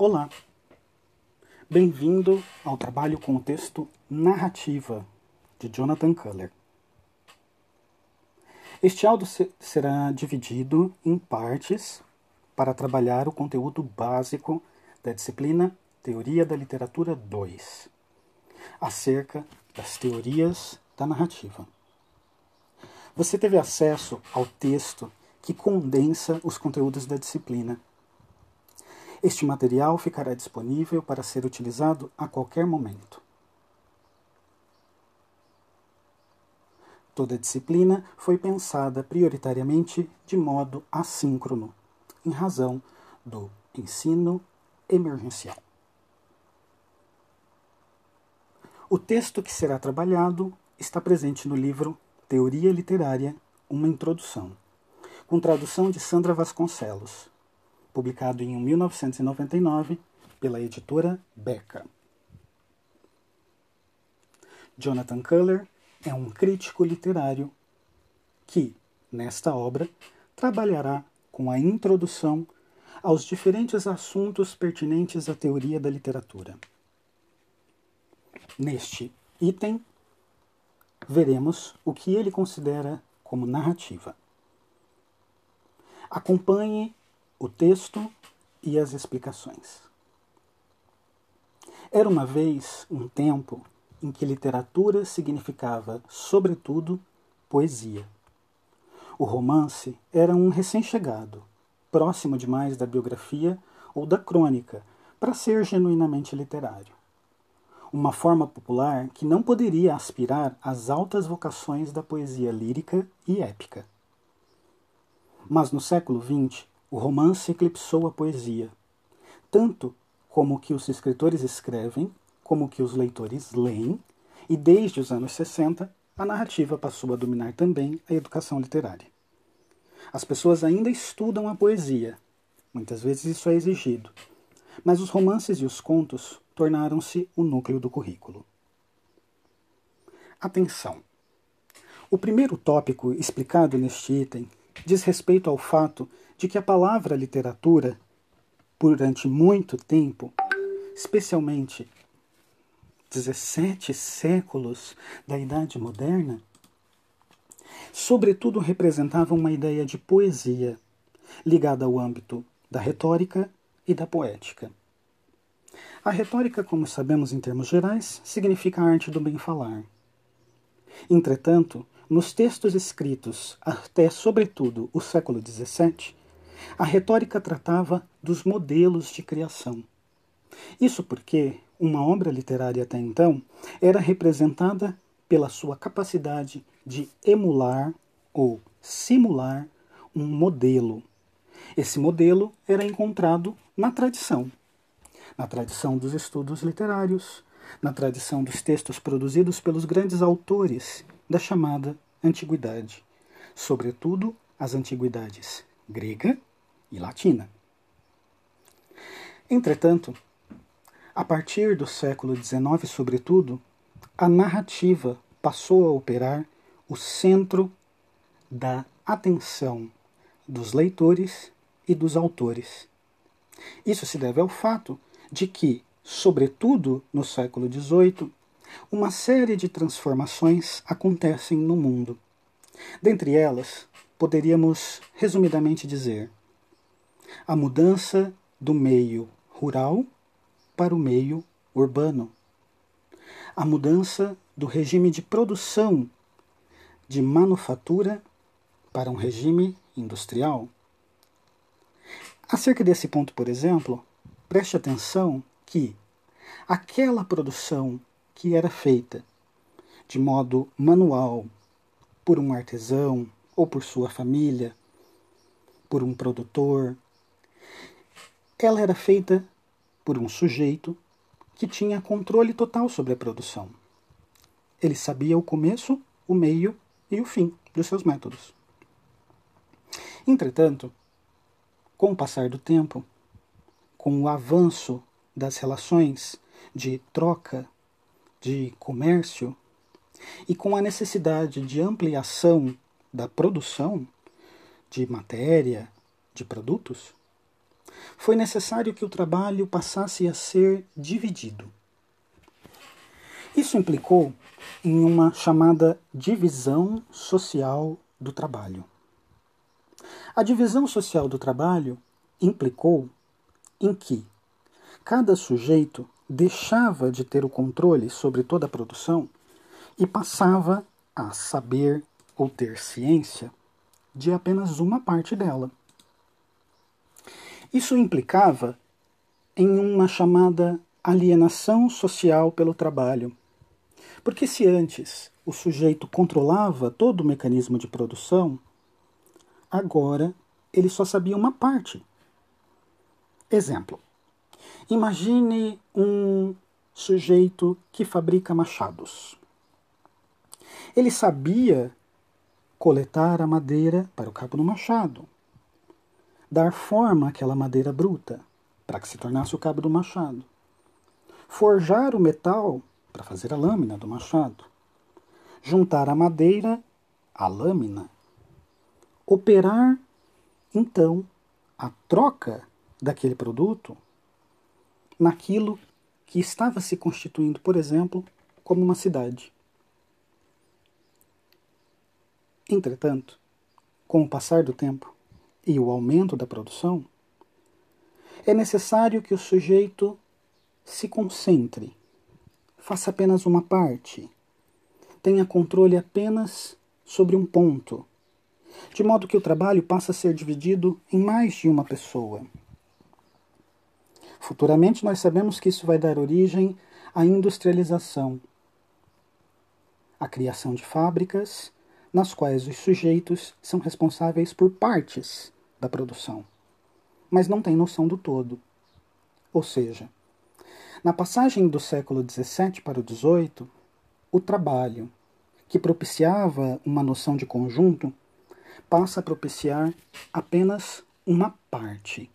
Olá, bem-vindo ao trabalho com o texto Narrativa de Jonathan Culler. Este áudio será dividido em partes para trabalhar o conteúdo básico da disciplina Teoria da Literatura 2, acerca das teorias da narrativa. Você teve acesso ao texto que condensa os conteúdos da disciplina. Este material ficará disponível para ser utilizado a qualquer momento. Toda disciplina foi pensada prioritariamente de modo assíncrono, em razão do ensino emergencial. O texto que será trabalhado está presente no livro Teoria Literária Uma Introdução, com tradução de Sandra Vasconcelos, publicado em 1999 pela editora Beca. Jonathan Culler é um crítico literário que, nesta obra, trabalhará com a introdução aos diferentes assuntos pertinentes à teoria da literatura. Neste item, veremos o que ele considera como narrativa. Acompanhe o texto e as explicações. Era uma vez um tempo em que literatura significava, sobretudo, poesia. O romance era um recém-chegado, próximo demais da biografia ou da crônica, para ser genuinamente literário. Uma forma popular que não poderia aspirar às altas vocações da poesia lírica e épica. Mas no século XX, o romance eclipsou a poesia, tanto como que os escritores escrevem, como que os leitores leem, e desde os anos 60, a narrativa passou a dominar também a educação literária. As pessoas ainda estudam a poesia, muitas vezes isso é exigido, mas os romances e os contos tornaram-se o núcleo do currículo. Atenção! O primeiro tópico explicado neste item diz respeito ao fato de que a palavra literatura, durante muito tempo, especialmente 17 séculos da Idade Moderna, sobretudo representava uma ideia de poesia ligada ao âmbito da retórica e da poética. A retórica, como sabemos em termos gerais, significa a arte do bem-falar. Entretanto, nos textos escritos até, sobretudo, o século XVII, a retórica tratava dos modelos de criação. Isso porque uma obra literária até então era representada pela sua capacidade de emular ou simular um modelo. Esse modelo era encontrado na tradição, na tradição dos estudos literários, na tradição dos textos produzidos pelos grandes autores da chamada antiguidade, sobretudo as antiguidades grega e latina. Entretanto, a partir do século XIX, sobretudo, a narrativa passou a operar o centro da atenção dos leitores e dos autores. Isso se deve ao fato de que, sobretudo no século XVIII, uma série de transformações acontecem no mundo. Dentre elas, poderíamos resumidamente dizer a mudança do meio rural para o meio urbano. A mudança do regime de produção de manufatura para um regime industrial. Acerca desse ponto, por exemplo, preste atenção que aquela produção que era feita de modo manual por um artesão ou por sua família, por um produtor, ela era feita por um sujeito que tinha controle total sobre a produção. Ele sabia o começo, o meio e o fim dos seus métodos. Entretanto, com o passar do tempo, com o avanço das relações de troca, de comércio, e com a necessidade de ampliação da produção de matéria, de produtos, foi necessário que o trabalho passasse a ser dividido. Isso implicou em uma chamada divisão social do trabalho. A divisão social do trabalho implicou em que cada sujeito deixava de ter o controle sobre toda a produção e passava a saber ou ter ciência de apenas uma parte dela. Isso implicava em uma chamada alienação social pelo trabalho. Porque se antes o sujeito controlava todo o mecanismo de produção, agora ele só sabia uma parte. Exemplo: imagine um sujeito que fabrica machados. Ele sabia coletar a madeira para o cabo do machado, dar forma àquela madeira bruta para que se tornasse o cabo do machado, forjar o metal para fazer a lâmina do machado, juntar a madeira à lâmina, operar então a troca daquele produto naquilo que estava se constituindo, por exemplo, como uma cidade. Entretanto, com o passar do tempo e o aumento da produção, é necessário que o sujeito se concentre, faça apenas uma parte, tenha controle apenas sobre um ponto, de modo que o trabalho passa a ser dividido em mais de uma pessoa. Futuramente, nós sabemos que isso vai dar origem à industrialização, à criação de fábricas nas quais os sujeitos são responsáveis por partes da produção, mas não têm noção do todo. Ou seja, na passagem do século XVII para o XVIII, o trabalho, que propiciava uma noção de conjunto, passa a propiciar apenas uma parte.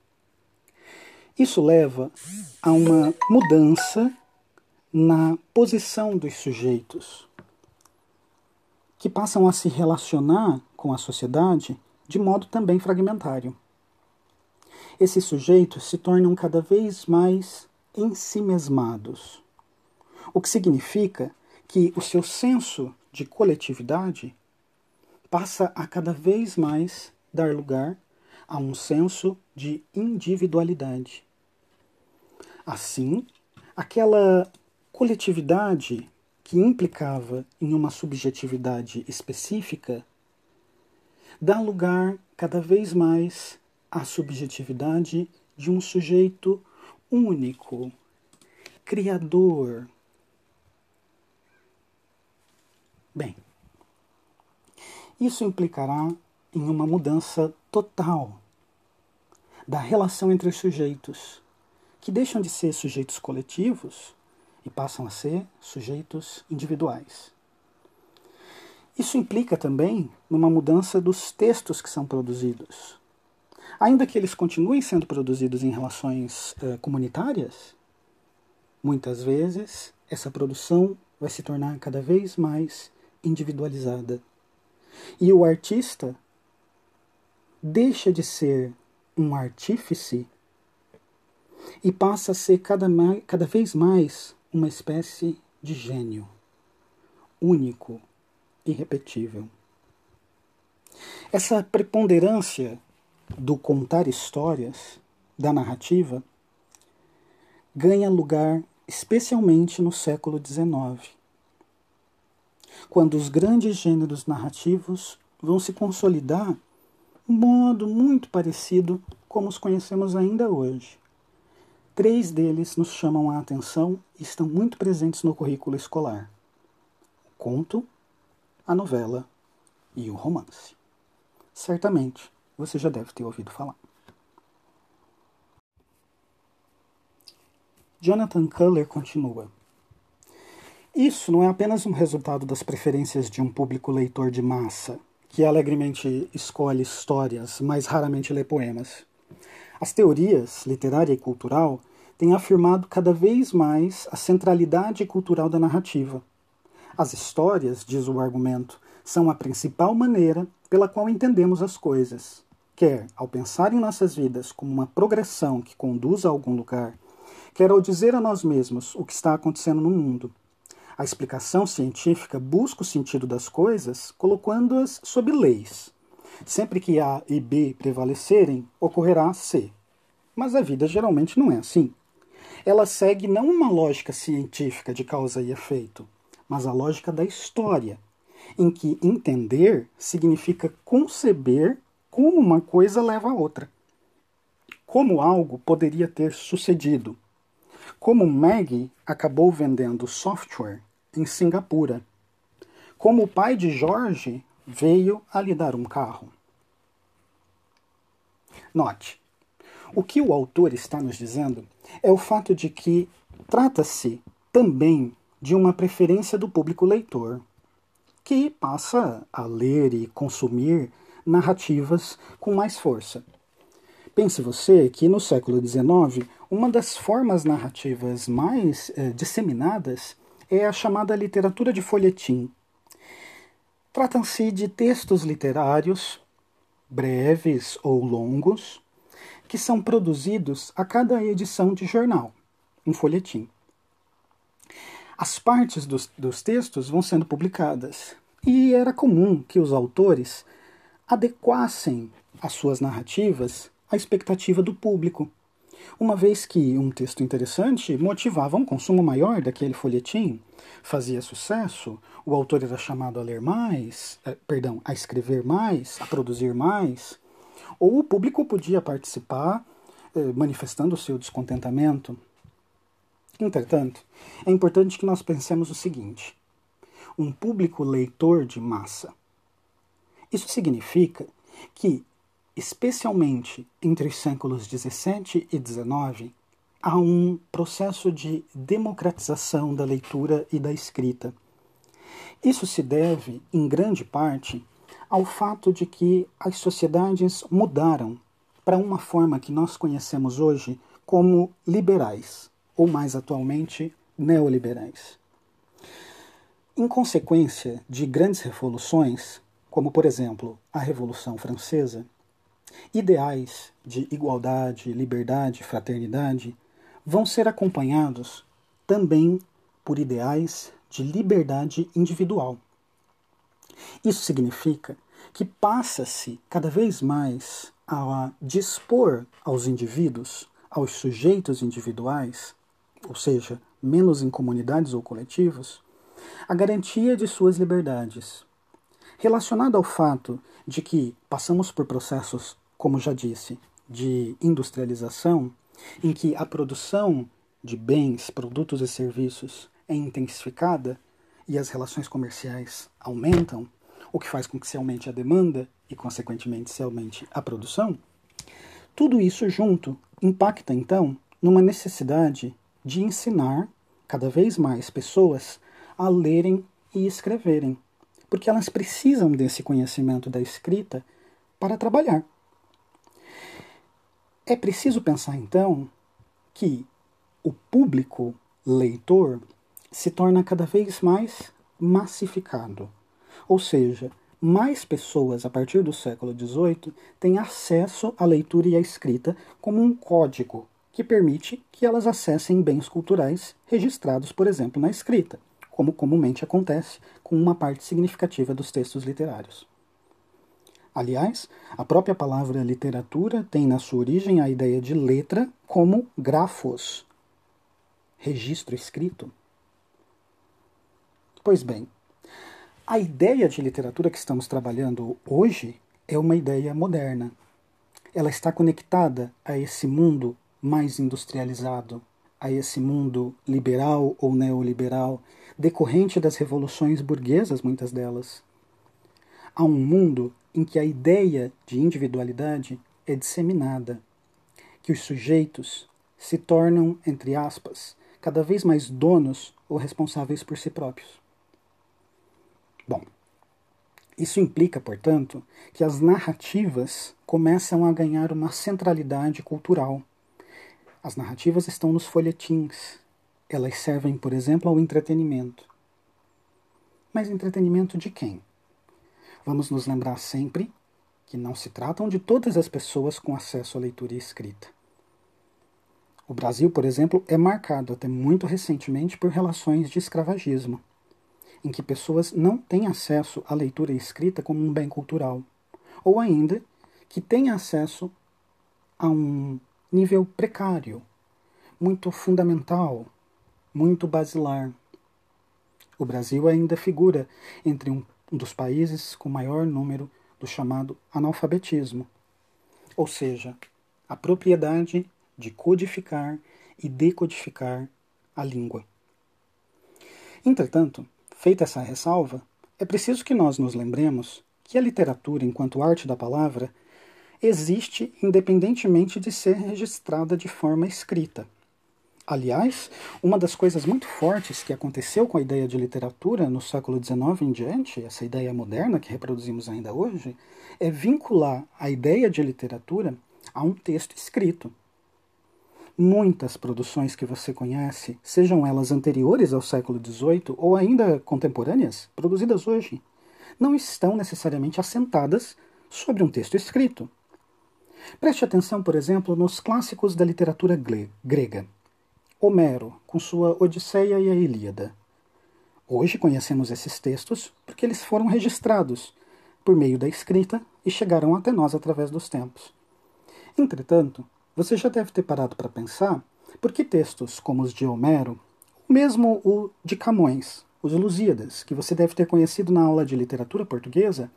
Isso leva a uma mudança na posição dos sujeitos, que passam a se relacionar com a sociedade de modo também fragmentário. Esses sujeitos se tornam cada vez mais ensimesmados, o que significa que o seu senso de coletividade passa a cada vez mais dar lugar a um senso de individualidade. Assim, aquela coletividade que implicava em uma subjetividade específica, dá lugar cada vez mais à subjetividade de um sujeito único, criador. Bem, isso implicará em uma mudança total da relação entre os sujeitos, que deixam de ser sujeitos coletivos e passam a ser sujeitos individuais. Isso implica também numa mudança dos textos que são produzidos. Ainda que eles continuem sendo produzidos em relações eh, comunitárias, muitas vezes essa produção vai se tornar cada vez mais individualizada. E o artista deixa de ser um artífice e passa a ser cada, cada vez mais uma espécie de gênio, único, irrepetível. Essa preponderância do contar histórias, da narrativa, ganha lugar especialmente no século XIX, quando os grandes gêneros narrativos vão se consolidar um modo muito parecido como os conhecemos ainda hoje. Três deles nos chamam a atenção e estão muito presentes no currículo escolar: o conto, a novela e o romance. Certamente você já deve ter ouvido falar. Jonathan Culler continua. Isso não é apenas um resultado das preferências de um público leitor de massa, que alegremente escolhe histórias, mas raramente lê poemas. As teorias, literária e cultural, têm afirmado cada vez mais a centralidade cultural da narrativa. As histórias, diz o argumento, são a principal maneira pela qual entendemos as coisas. quer ao pensar em nossas vidas como uma progressão que conduz a algum lugar, quer ao dizer a nós mesmos o que está acontecendo no mundo. A explicação científica busca o sentido das coisas colocando-as sob leis. Sempre que A e B prevalecerem, ocorrerá C. Mas a vida geralmente não é assim. Ela segue não uma lógica científica de causa e efeito, mas a lógica da história, em que entender significa conceber como uma coisa leva a outra. Como algo poderia ter sucedido. Como Maggie acabou vendendo software em Singapura. Como o pai de Jorge veio a lhe dar um carro. Note, o que o autor está nos dizendo é o fato de que trata-se também de uma preferência do público leitor, que passa a ler e consumir narrativas com mais força. Pense você que no século XIX, uma das formas narrativas mais eh, disseminadas é a chamada literatura de folhetim. Tratam-se de textos literários, breves ou longos, que são produzidos a cada edição de jornal, um folhetim. As partes dos, dos textos vão sendo publicadas, e era comum que os autores adequassem as suas narrativas à expectativa do público, uma vez que um texto interessante motivava um consumo maior daquele folhetim, fazia sucesso, o autor era chamado a ler mais, eh, perdão, a escrever mais, a produzir mais, ou o público podia participar eh, manifestando o seu descontentamento. Entretanto, é importante que nós pensemos o seguinte: um público leitor de massa. Isso significa que, especialmente entre os séculos 17 e 19, há um processo de democratização da leitura e da escrita. Isso se deve, em grande parte, ao fato de que as sociedades mudaram para uma forma que nós conhecemos hoje como liberais, ou mais atualmente, neoliberais. Em consequência de grandes revoluções, como por exemplo a Revolução Francesa, ideais de igualdade, liberdade, fraternidade vão ser acompanhados também por ideais de liberdade individual. Isso significa que passa-se cada vez mais a dispor aos indivíduos, aos sujeitos individuais, ou seja, menos em comunidades ou coletivos, a garantia de suas liberdades. Relacionado ao fato de que passamos por processos, como já disse, de industrialização, em que a produção de bens, produtos e serviços é intensificada e as relações comerciais aumentam, o que faz com que se aumente a demanda e, consequentemente, se aumente a produção, tudo isso junto impacta, então, numa necessidade de ensinar cada vez mais pessoas a lerem e escreverem, porque elas precisam desse conhecimento da escrita para trabalhar. É preciso pensar então que o público leitor se torna cada vez mais massificado, ou seja, mais pessoas a partir do século XVIII têm acesso à leitura e à escrita como um código que permite que elas acessem bens culturais registrados, por exemplo, na escrita como comumente acontece com uma parte significativa dos textos literários. Aliás, a própria palavra literatura tem na sua origem a ideia de letra como grafos, registro escrito. Pois bem, a ideia de literatura que estamos trabalhando hoje é uma ideia moderna. Ela está conectada a esse mundo mais industrializado, a esse mundo liberal ou neoliberal decorrente das revoluções burguesas, muitas delas. Há um mundo em que a ideia de individualidade é disseminada, que os sujeitos se tornam, entre aspas, cada vez mais donos ou responsáveis por si próprios. Bom, isso implica, portanto, que as narrativas começam a ganhar uma centralidade cultural. As narrativas estão nos folhetins, elas servem, por exemplo, ao entretenimento. Mas entretenimento de quem? Vamos nos lembrar sempre que não se tratam de todas as pessoas com acesso à leitura e escrita. O Brasil, por exemplo, é marcado até muito recentemente por relações de escravagismo, em que pessoas não têm acesso à leitura e escrita como um bem cultural, ou ainda que têm acesso a um nível precário, muito fundamental, muito basilar. O Brasil ainda figura entre um dos países com maior número do chamado analfabetismo, ou seja, a propriedade de codificar e decodificar a língua. Entretanto, feita essa ressalva, é preciso que nós nos lembremos que a literatura, enquanto arte da palavra, existe independentemente de ser registrada de forma escrita. Aliás, uma das coisas muito fortes que aconteceu com a ideia de literatura no século XIX em diante, essa ideia moderna que reproduzimos ainda hoje, é vincular a ideia de literatura a um texto escrito. Muitas produções que você conhece, sejam elas anteriores ao século XVIII ou ainda contemporâneas, produzidas hoje, não estão necessariamente assentadas sobre um texto escrito. Preste atenção, por exemplo, nos clássicos da literatura grega. Homero, com sua Odisseia e a Ilíada. Hoje conhecemos esses textos porque eles foram registrados por meio da escrita e chegaram até nós através dos tempos. Entretanto, você já deve ter parado para pensar por que textos como os de Homero, ou mesmo o de Camões, os Lusíadas, que você deve ter conhecido na aula de literatura portuguesa,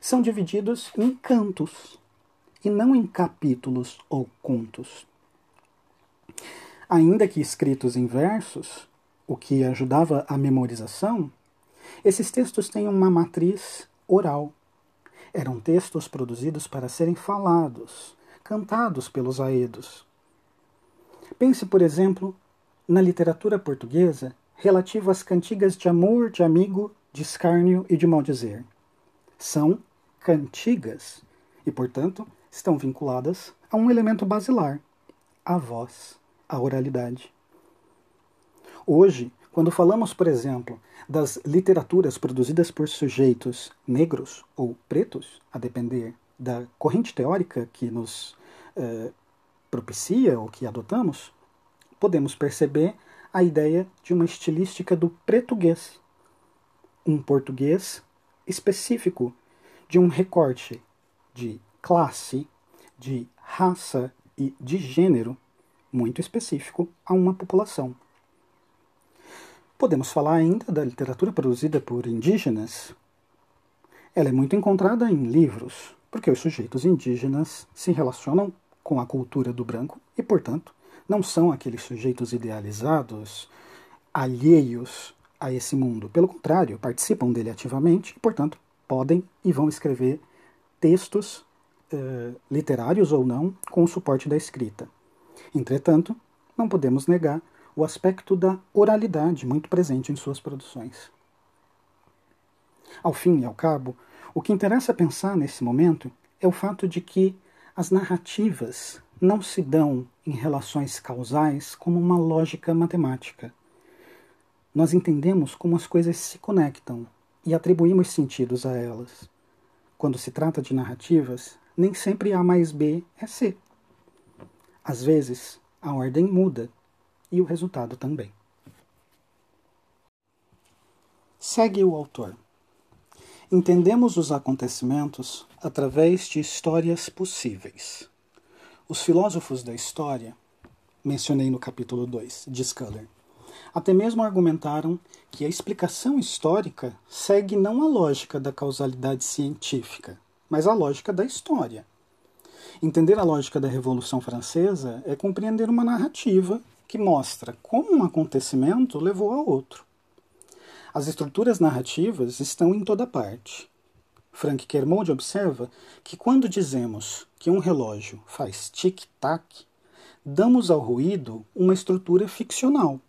são divididos em cantos e não em capítulos ou contos. Ainda que escritos em versos, o que ajudava a memorização, esses textos têm uma matriz oral. Eram textos produzidos para serem falados, cantados pelos aedos. Pense, por exemplo, na literatura portuguesa relativa às cantigas de amor, de amigo, de escárnio e de maldizer. São cantigas e, portanto, estão vinculadas a um elemento basilar, a voz a oralidade. Hoje, quando falamos, por exemplo, das literaturas produzidas por sujeitos negros ou pretos, a depender da corrente teórica que nos eh, propicia ou que adotamos, podemos perceber a ideia de uma estilística do português, um português específico de um recorte de classe, de raça e de gênero muito específico a uma população. Podemos falar ainda da literatura produzida por indígenas. Ela é muito encontrada em livros, porque os sujeitos indígenas se relacionam com a cultura do branco e, portanto, não são aqueles sujeitos idealizados, alheios a esse mundo. Pelo contrário, participam dele ativamente e, portanto, podem e vão escrever textos eh, literários ou não com o suporte da escrita. Entretanto, não podemos negar o aspecto da oralidade muito presente em suas produções. Ao fim e ao cabo, o que interessa pensar nesse momento é o fato de que as narrativas não se dão em relações causais como uma lógica matemática. Nós entendemos como as coisas se conectam e atribuímos sentidos a elas. Quando se trata de narrativas, nem sempre A mais B é C. Às vezes, a ordem muda e o resultado também. Segue o autor. Entendemos os acontecimentos através de histórias possíveis. Os filósofos da história, mencionei no capítulo 2 de Sculler, até mesmo argumentaram que a explicação histórica segue não a lógica da causalidade científica, mas a lógica da história. Entender a lógica da Revolução Francesa é compreender uma narrativa que mostra como um acontecimento levou a outro. As estruturas narrativas estão em toda parte. Frank Kermode observa que quando dizemos que um relógio faz tic-tac, damos ao ruído uma estrutura ficcional,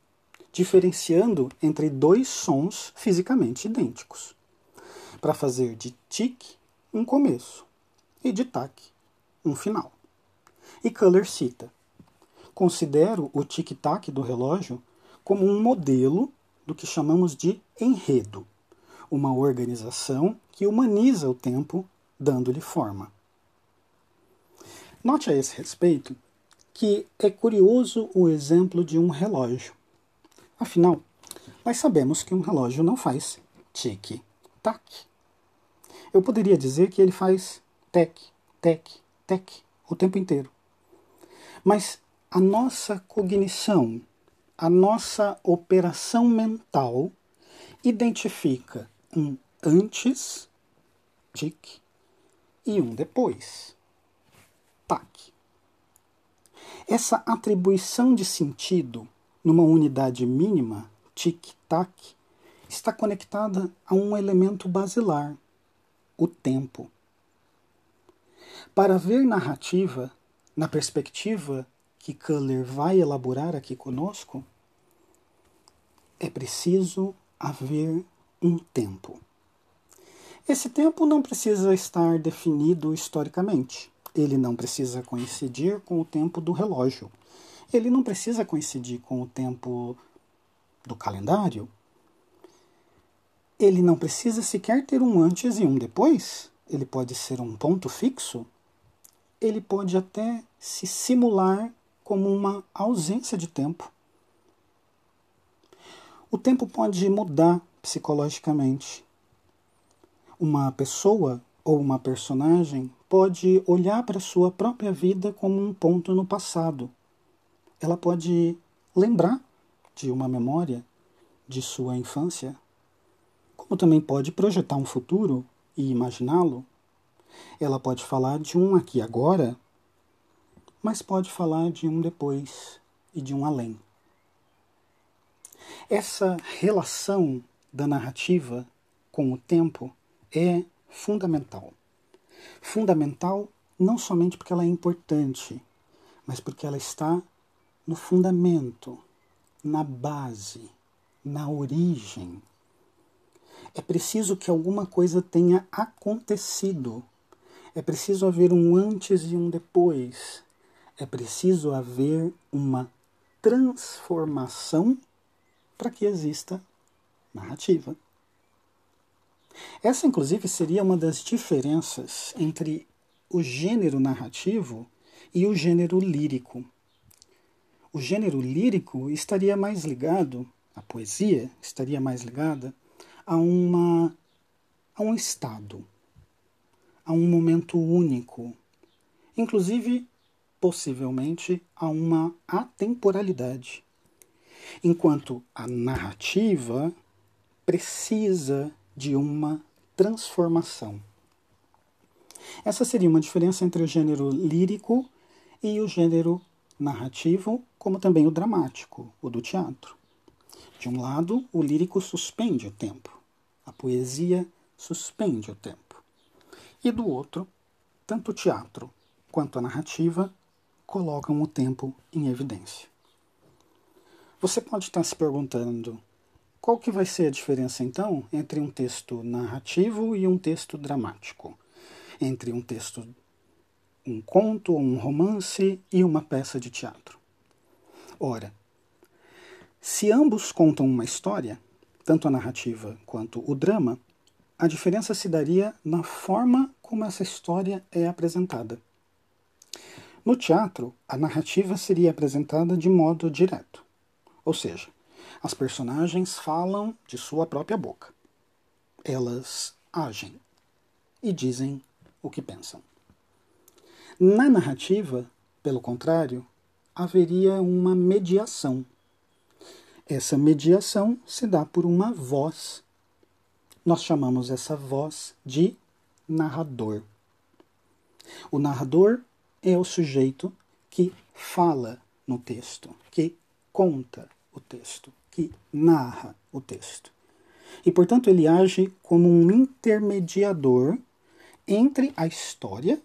diferenciando entre dois sons fisicamente idênticos. Para fazer de tic um começo e de tac um final. E Culler cita: Considero o tic-tac do relógio como um modelo do que chamamos de enredo, uma organização que humaniza o tempo dando-lhe forma. Note a esse respeito que é curioso o exemplo de um relógio. Afinal, nós sabemos que um relógio não faz tic-tac. Eu poderia dizer que ele faz tec, tec, tec o tempo inteiro. Mas a nossa cognição, a nossa operação mental identifica um antes, tic, e um depois, tac. Essa atribuição de sentido numa unidade mínima, tic-tac, está conectada a um elemento basilar, o tempo. Para ver narrativa, na perspectiva que Kuller vai elaborar aqui conosco, é preciso haver um tempo. Esse tempo não precisa estar definido historicamente. Ele não precisa coincidir com o tempo do relógio. Ele não precisa coincidir com o tempo do calendário. Ele não precisa sequer ter um antes e um depois. Ele pode ser um ponto fixo. Ele pode até se simular como uma ausência de tempo. O tempo pode mudar psicologicamente. Uma pessoa ou uma personagem pode olhar para sua própria vida como um ponto no passado. Ela pode lembrar de uma memória de sua infância, como também pode projetar um futuro e imaginá-lo. Ela pode falar de um aqui agora, mas pode falar de um depois e de um além. Essa relação da narrativa com o tempo é fundamental. Fundamental não somente porque ela é importante, mas porque ela está no fundamento, na base, na origem. É preciso que alguma coisa tenha acontecido. É preciso haver um antes e um depois. É preciso haver uma transformação para que exista narrativa. Essa, inclusive, seria uma das diferenças entre o gênero narrativo e o gênero lírico. O gênero lírico estaria mais ligado, a poesia estaria mais ligada a, uma, a um estado, a um momento único, inclusive, possivelmente, a uma atemporalidade. Enquanto a narrativa precisa de uma transformação. Essa seria uma diferença entre o gênero lírico e o gênero narrativo, como também o dramático, o do teatro. De um lado, o lírico suspende o tempo, a poesia suspende o tempo. E do outro, tanto o teatro quanto a narrativa colocam o tempo em evidência. Você pode estar se perguntando qual que vai ser a diferença então entre um texto narrativo e um texto dramático? Entre um texto, um conto, um romance e uma peça de teatro? Ora, se ambos contam uma história, tanto a narrativa quanto o drama, a diferença se daria na forma como essa história é apresentada. No teatro, a narrativa seria apresentada de modo direto, ou seja, as personagens falam de sua própria boca. Elas agem e dizem o que pensam. Na narrativa, pelo contrário, haveria uma mediação. Essa mediação se dá por uma voz. Nós chamamos essa voz de narrador. O narrador é o sujeito que fala no texto, que conta o texto que narra o texto. E, portanto, ele age como um intermediador entre a história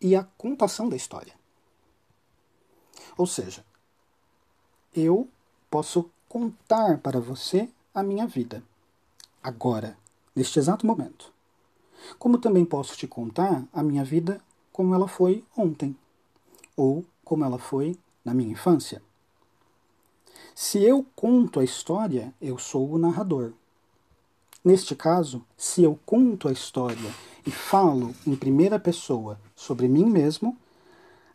e a contação da história. Ou seja, eu posso contar para você a minha vida, agora, neste exato momento. Como também posso te contar a minha vida como ela foi ontem, ou como ela foi na minha infância. Se eu conto a história, eu sou o narrador. Neste caso, se eu conto a história e falo em primeira pessoa sobre mim mesmo,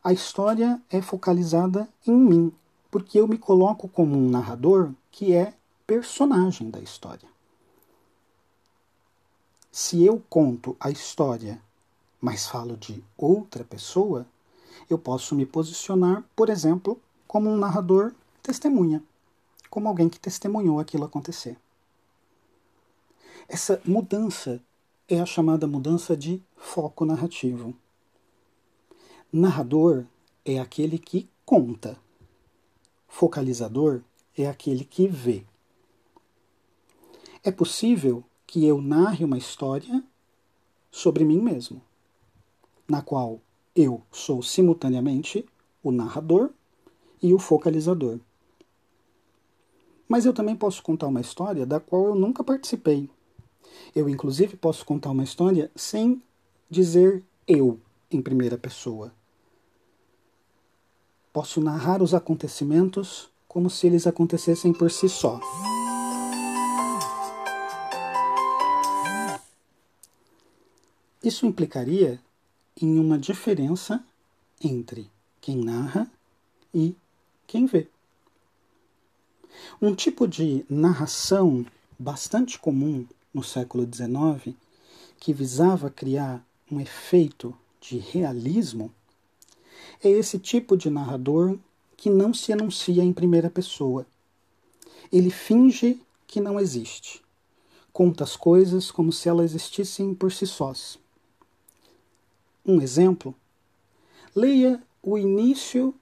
a história é focalizada em mim, porque eu me coloco como um narrador que é personagem da história. Se eu conto a história, mas falo de outra pessoa, eu posso me posicionar, por exemplo, como um narrador testemunha, como alguém que testemunhou aquilo acontecer. Essa mudança é a chamada mudança de foco narrativo. Narrador é aquele que conta. Focalizador é aquele que vê. É possível que eu narre uma história sobre mim mesmo, na qual eu sou simultaneamente o narrador e o focalizador. Mas eu também posso contar uma história da qual eu nunca participei eu, inclusive, posso contar uma história sem dizer eu em primeira pessoa. Posso narrar os acontecimentos como se eles acontecessem por si só. Isso implicaria em uma diferença entre quem narra e quem vê. Um tipo de narração bastante comum no século XIX, que visava criar um efeito de realismo, é esse tipo de narrador que não se anuncia em primeira pessoa. Ele finge que não existe. Conta as coisas como se elas existissem por si sós. Um exemplo? Leia o início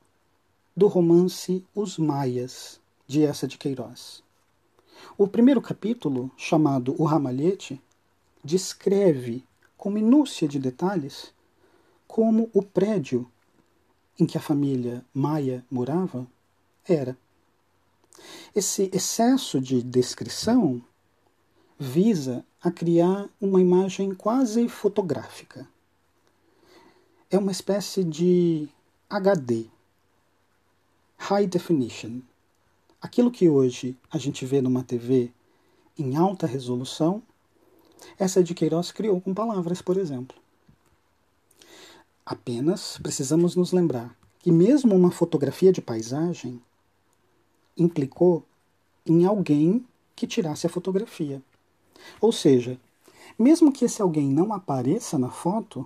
do romance Os Maias, de Essa de Queiroz. O primeiro capítulo, chamado O Ramalhete, descreve com minúcia de detalhes como o prédio em que a família Maia morava era. Esse excesso de descrição visa a criar uma imagem quase fotográfica. É uma espécie de HD, High Definition, Aquilo que hoje a gente vê numa TV em alta resolução, essa de Queiroz criou com palavras, por exemplo. Apenas precisamos nos lembrar que, mesmo uma fotografia de paisagem implicou em alguém que tirasse a fotografia. Ou seja, mesmo que esse alguém não apareça na foto,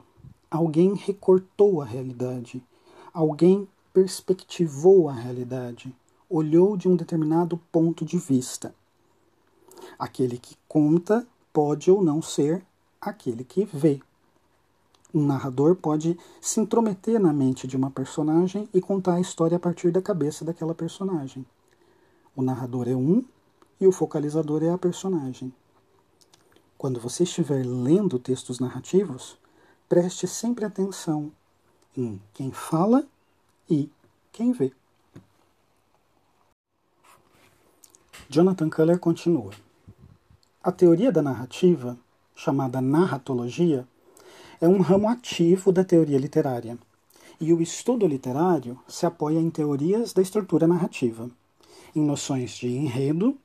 alguém recortou a realidade, alguém perspectivou a realidade, olhou de um determinado ponto de vista. Aquele que conta pode ou não ser aquele que vê. Um narrador pode se intrometer na mente de uma personagem e contar a história a partir da cabeça daquela personagem. O narrador é um e o focalizador é a personagem. Quando você estiver lendo textos narrativos, preste sempre atenção em quem fala e quem vê. Jonathan Culler continua. A teoria da narrativa, chamada narratologia, é um ramo ativo da teoria literária, e o estudo literário se apoia em teorias da estrutura narrativa, em noções de enredo,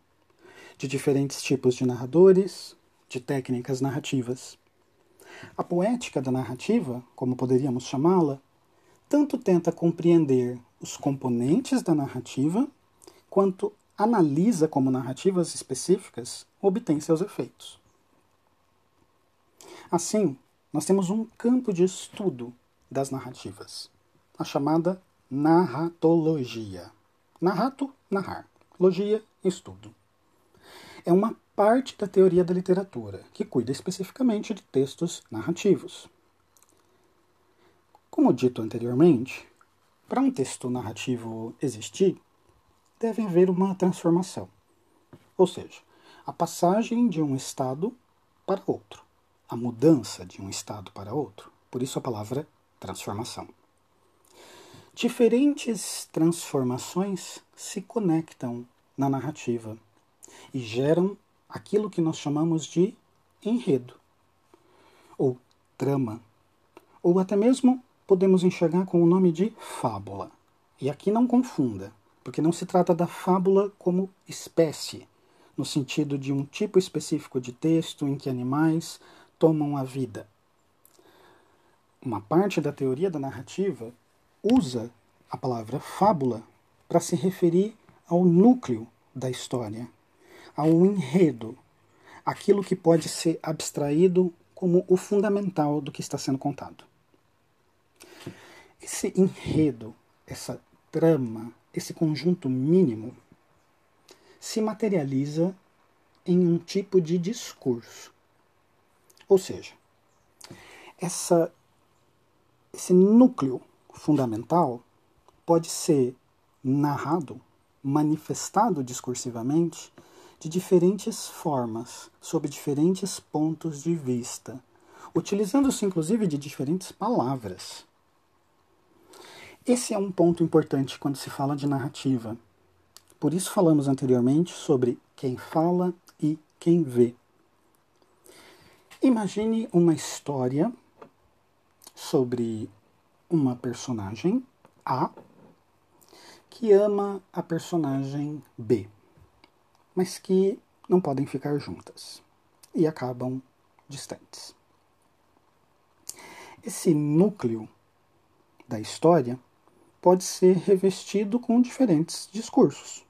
de diferentes tipos de narradores, de técnicas narrativas. A poética da narrativa, como poderíamos chamá-la, tanto tenta compreender os componentes da narrativa, quanto analisa como narrativas específicas obtém seus efeitos. Assim, nós temos um campo de estudo das narrativas, a chamada narratologia. Narrato, narrar. Logia, estudo. É uma parte da teoria da literatura que cuida especificamente de textos narrativos. Como dito anteriormente, para um texto narrativo existir, deve haver uma transformação. Ou seja, a passagem de um estado para outro, a mudança de um estado para outro. Por isso a palavra transformação. Diferentes transformações se conectam na narrativa e geram aquilo que nós chamamos de enredo, ou trama, ou até mesmo podemos enxergar com o nome de fábula. E aqui não confunda porque não se trata da fábula como espécie, no sentido de um tipo específico de texto em que animais tomam a vida. uma parte da teoria da narrativa usa a palavra fábula para se referir ao núcleo da história, ao enredo, aquilo que pode ser abstraído como o fundamental do que está sendo contado. Esse enredo, essa trama, esse conjunto mínimo, se materializa em um tipo de discurso. Ou seja, essa, esse núcleo fundamental pode ser narrado, manifestado discursivamente de diferentes formas, sob diferentes pontos de vista, utilizando-se inclusive de diferentes palavras. Esse é um ponto importante quando se fala de narrativa. Por isso falamos anteriormente sobre quem fala e quem vê. Imagine uma história sobre uma personagem A que ama a personagem B, mas que não podem ficar juntas e acabam distantes. Esse núcleo da história pode ser revestido com diferentes discursos.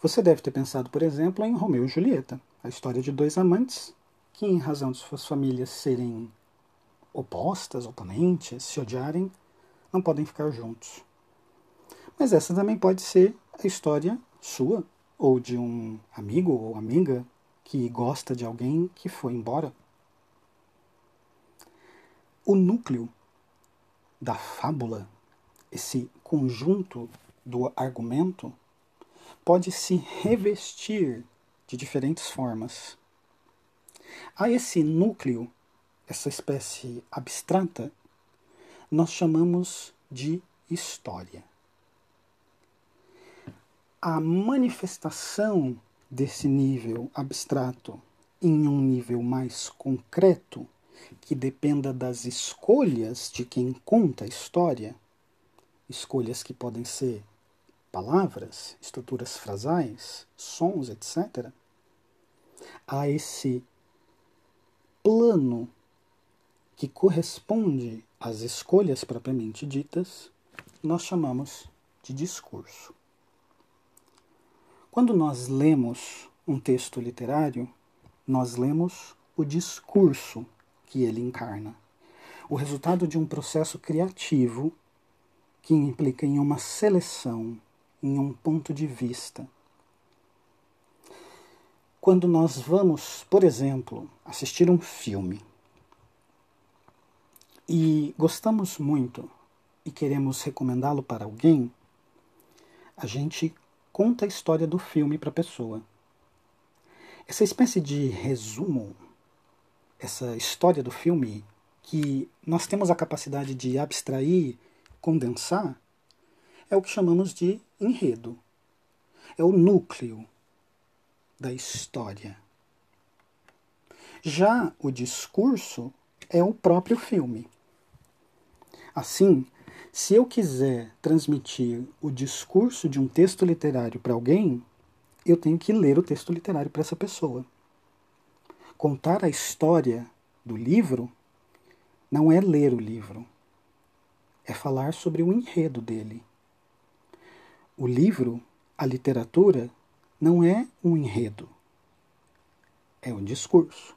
Você deve ter pensado, por exemplo, em Romeu e Julieta, a história de dois amantes que, em razão de suas famílias serem opostas, oponentes, se odiarem, não podem ficar juntos. Mas essa também pode ser a história sua, ou de um amigo ou amiga que gosta de alguém que foi embora. O núcleo da fábula, esse conjunto do argumento, pode se revestir de diferentes formas. A esse núcleo, essa espécie abstrata, nós chamamos de história. A manifestação desse nível abstrato em um nível mais concreto que dependa das escolhas de quem conta a história, escolhas que podem ser palavras, estruturas frasais, sons, etc., a esse plano que corresponde às escolhas propriamente ditas, nós chamamos de discurso. Quando nós lemos um texto literário, nós lemos o discurso que ele encarna, o resultado de um processo criativo que implica em uma seleção, em um ponto de vista. Quando nós vamos, por exemplo, assistir um filme e gostamos muito e queremos recomendá-lo para alguém, a gente conta a história do filme para a pessoa. Essa espécie de resumo essa história do filme que nós temos a capacidade de abstrair, condensar, é o que chamamos de enredo. É o núcleo da história. Já o discurso é o próprio filme. Assim, se eu quiser transmitir o discurso de um texto literário para alguém, eu tenho que ler o texto literário para essa pessoa. Contar a história do livro não é ler o livro, é falar sobre o enredo dele. O livro, a literatura, não é um enredo, é um discurso.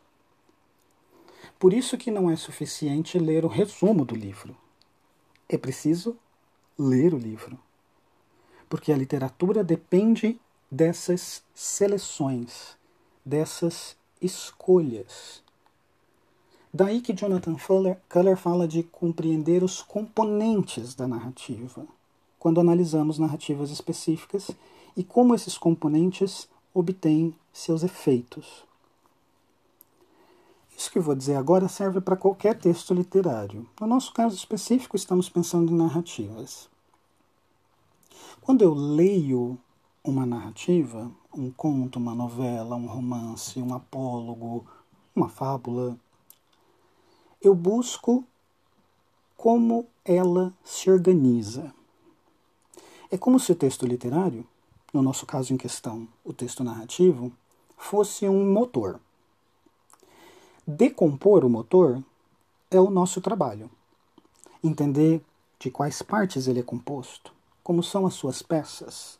Por isso que não é suficiente ler o resumo do livro. É preciso ler o livro. Porque a literatura depende dessas seleções, dessas escolhas. Daí que Jonathan Culler fala de compreender os componentes da narrativa, quando analisamos narrativas específicas e como esses componentes obtêm seus efeitos. Isso que eu vou dizer agora serve para qualquer texto literário. No nosso caso específico, estamos pensando em narrativas. Quando eu leio uma narrativa, um conto, uma novela, um romance, um apólogo, uma fábula, eu busco como ela se organiza. É como se o texto literário, no nosso caso em questão, o texto narrativo, fosse um motor. Decompor o motor é o nosso trabalho. Entender de quais partes ele é composto, como são as suas peças,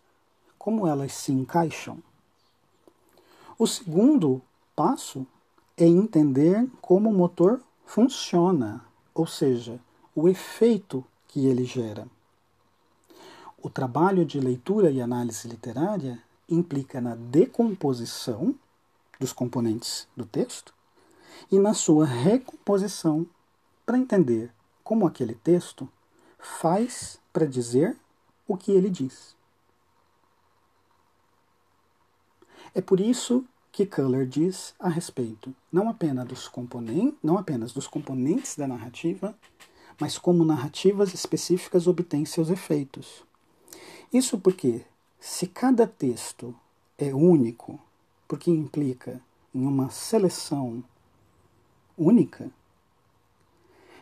como elas se encaixam. O segundo passo é entender como o motor funciona, ou seja, o efeito que ele gera. O trabalho de leitura e análise literária implica na decomposição dos componentes do texto e na sua recomposição para entender como aquele texto faz para dizer o que ele diz. É por isso que Culler diz a respeito não apenas dos componentes, não apenas dos componentes da narrativa, mas como narrativas específicas obtêm seus efeitos. Isso porque, se cada texto é único, porque implica em uma seleção única,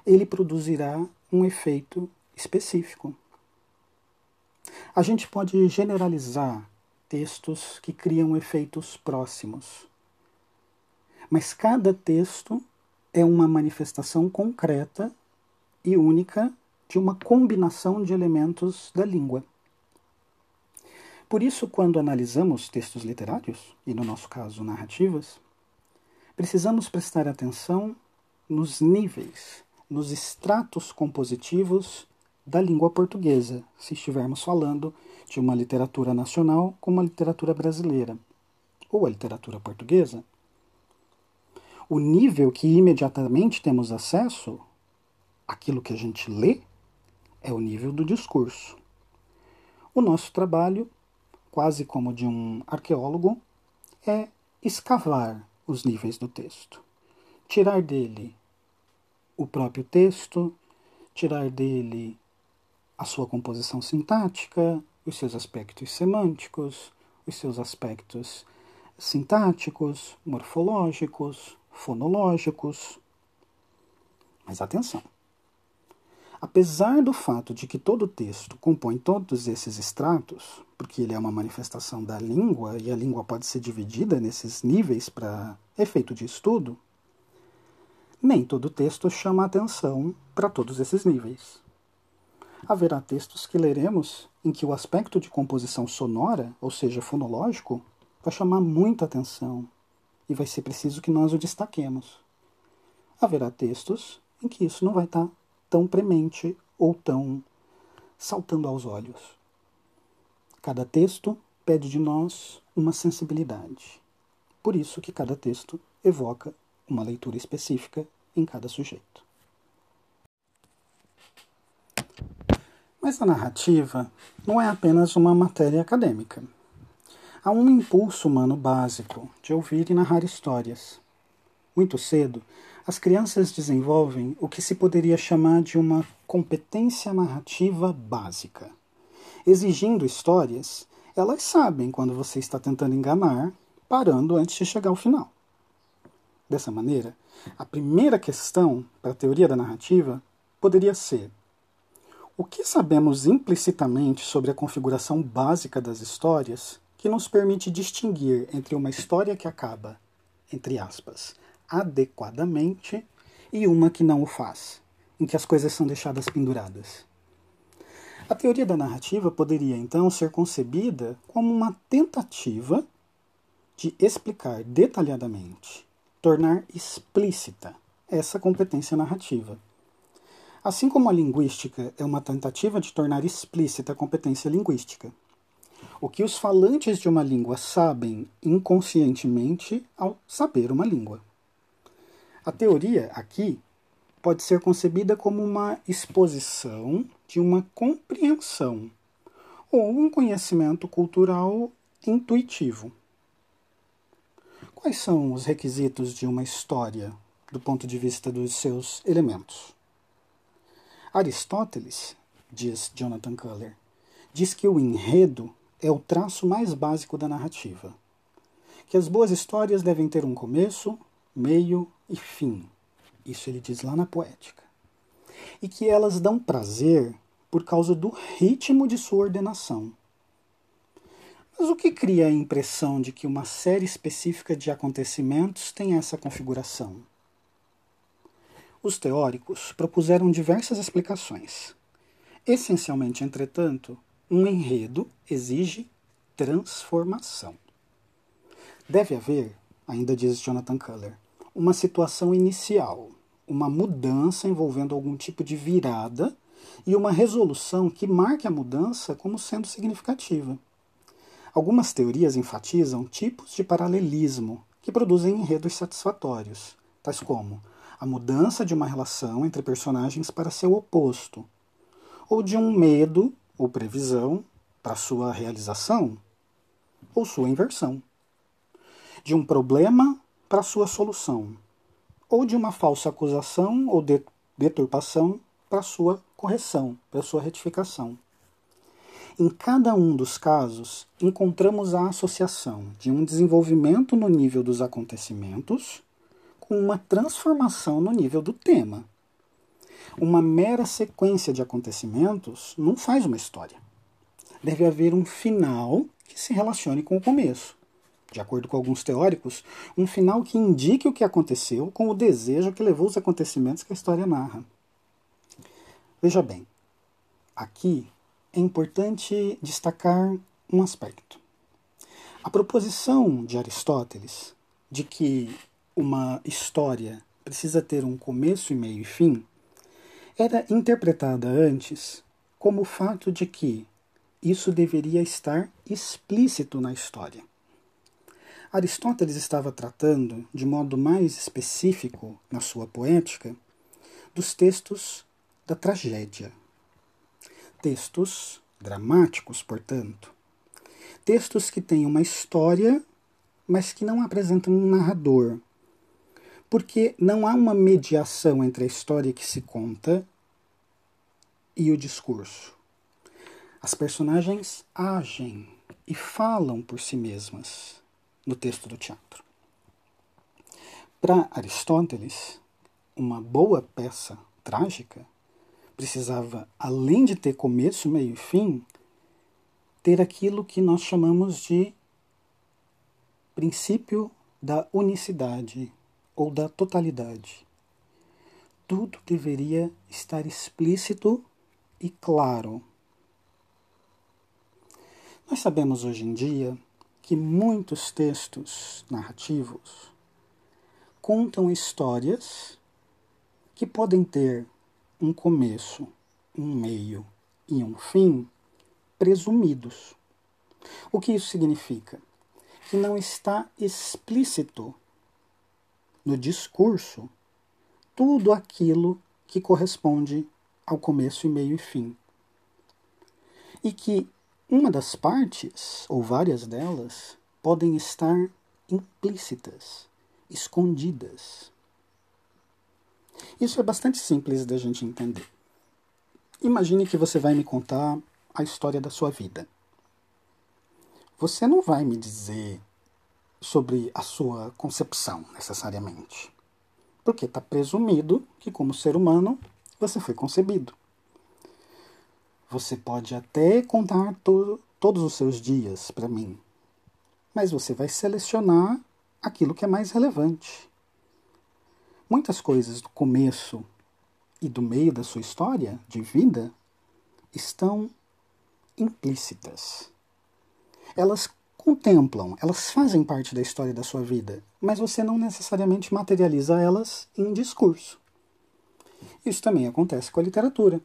ele produzirá um efeito específico. A gente pode generalizar textos que criam efeitos próximos, mas cada texto é uma manifestação concreta e única de uma combinação de elementos da língua. Por isso, quando analisamos textos literários, e no nosso caso narrativas, precisamos prestar atenção nos níveis, nos estratos compositivos da língua portuguesa, se estivermos falando de uma literatura nacional como a literatura brasileira ou a literatura portuguesa. O nível que imediatamente temos acesso, aquilo que a gente lê, é o nível do discurso. O nosso trabalho quase como de um arqueólogo, é escavar os níveis do texto. Tirar dele o próprio texto, tirar dele a sua composição sintática, os seus aspectos semânticos, os seus aspectos sintáticos, morfológicos, fonológicos. Mas atenção! Apesar do fato de que todo texto compõe todos esses estratos, porque ele é uma manifestação da língua e a língua pode ser dividida nesses níveis para efeito de estudo, nem todo texto chama atenção para todos esses níveis. Haverá textos que leremos em que o aspecto de composição sonora, ou seja, fonológico, vai chamar muita atenção e vai ser preciso que nós o destaquemos. Haverá textos em que isso não vai estar tão premente ou tão saltando aos olhos. Cada texto pede de nós uma sensibilidade. Por isso que cada texto evoca uma leitura específica em cada sujeito. Mas a narrativa não é apenas uma matéria acadêmica. Há um impulso humano básico de ouvir e narrar histórias. Muito cedo, as crianças desenvolvem o que se poderia chamar de uma competência narrativa básica. Exigindo histórias, elas sabem quando você está tentando enganar, parando antes de chegar ao final. Dessa maneira, a primeira questão para a teoria da narrativa poderia ser: o que sabemos implicitamente sobre a configuração básica das histórias que nos permite distinguir entre uma história que acaba, entre aspas, adequadamente e uma que não o faz, em que as coisas são deixadas penduradas. A teoria da narrativa poderia então ser concebida como uma tentativa de explicar detalhadamente, tornar explícita essa competência narrativa. Assim como a linguística é uma tentativa de tornar explícita a competência linguística. O que os falantes de uma língua sabem inconscientemente ao saber uma língua. A teoria aqui pode ser concebida como uma exposição de uma compreensão ou um conhecimento cultural intuitivo. Quais são os requisitos de uma história do ponto de vista dos seus elementos? Aristóteles, diz Jonathan Culler, diz que o enredo é o traço mais básico da narrativa. Que as boas histórias devem ter um começo, meio e fim. Isso ele diz lá na poética. E que elas dão prazer por causa do ritmo de sua ordenação. Mas o que cria a impressão de que uma série específica de acontecimentos tem essa configuração? Os teóricos propuseram diversas explicações. Essencialmente, entretanto, um enredo exige transformação. Deve haver, ainda diz Jonathan Culler, uma situação inicial, uma mudança envolvendo algum tipo de virada e uma resolução que marque a mudança como sendo significativa. Algumas teorias enfatizam tipos de paralelismo que produzem enredos satisfatórios, tais como a mudança de uma relação entre personagens para seu oposto, ou de um medo ou previsão para sua realização, ou sua inversão, de um problema para sua solução, ou de uma falsa acusação ou deturpação para sua correção, para sua retificação. Em cada um dos casos, encontramos a associação de um desenvolvimento no nível dos acontecimentos com uma transformação no nível do tema. Uma mera sequência de acontecimentos não faz uma história. Deve haver um final que se relacione com o começo. De acordo com alguns teóricos, um final que indique o que aconteceu com o desejo que levou os acontecimentos que a história narra. Veja bem, aqui é importante destacar um aspecto. A proposição de Aristóteles de que uma história precisa ter um começo e meio e fim era interpretada antes como o fato de que isso deveria estar explícito na história. Aristóteles estava tratando, de modo mais específico na sua poética, dos textos da tragédia, Textos dramáticos, portanto. Textos que têm uma história, mas que não apresentam um narrador. Porque não há uma mediação entre a história que se conta e o discurso. As personagens agem e falam por si mesmas no texto do teatro. Para Aristóteles, uma boa peça trágica precisava, além de ter começo, meio e fim, ter aquilo que nós chamamos de princípio da unicidade ou da totalidade. Tudo deveria estar explícito e claro. Nós sabemos hoje em dia que muitos textos narrativos contam histórias que podem ter um começo, um meio e um fim presumidos. O que isso significa? Que não está explícito no discurso tudo aquilo que corresponde ao começo e meio e fim. E que uma das partes, ou várias delas, podem estar implícitas, escondidas. Isso é bastante simples da gente entender. Imagine que você vai me contar a história da sua vida. Você não vai me dizer sobre a sua concepção, necessariamente. Porque está presumido que, como ser humano, você foi concebido. Você pode até contar to todos os seus dias para mim, mas você vai selecionar aquilo que é mais relevante. Muitas coisas do começo e do meio da sua história de vida estão implícitas. Elas contemplam, elas fazem parte da história da sua vida, mas você não necessariamente materializa elas em discurso. Isso também acontece com a literatura.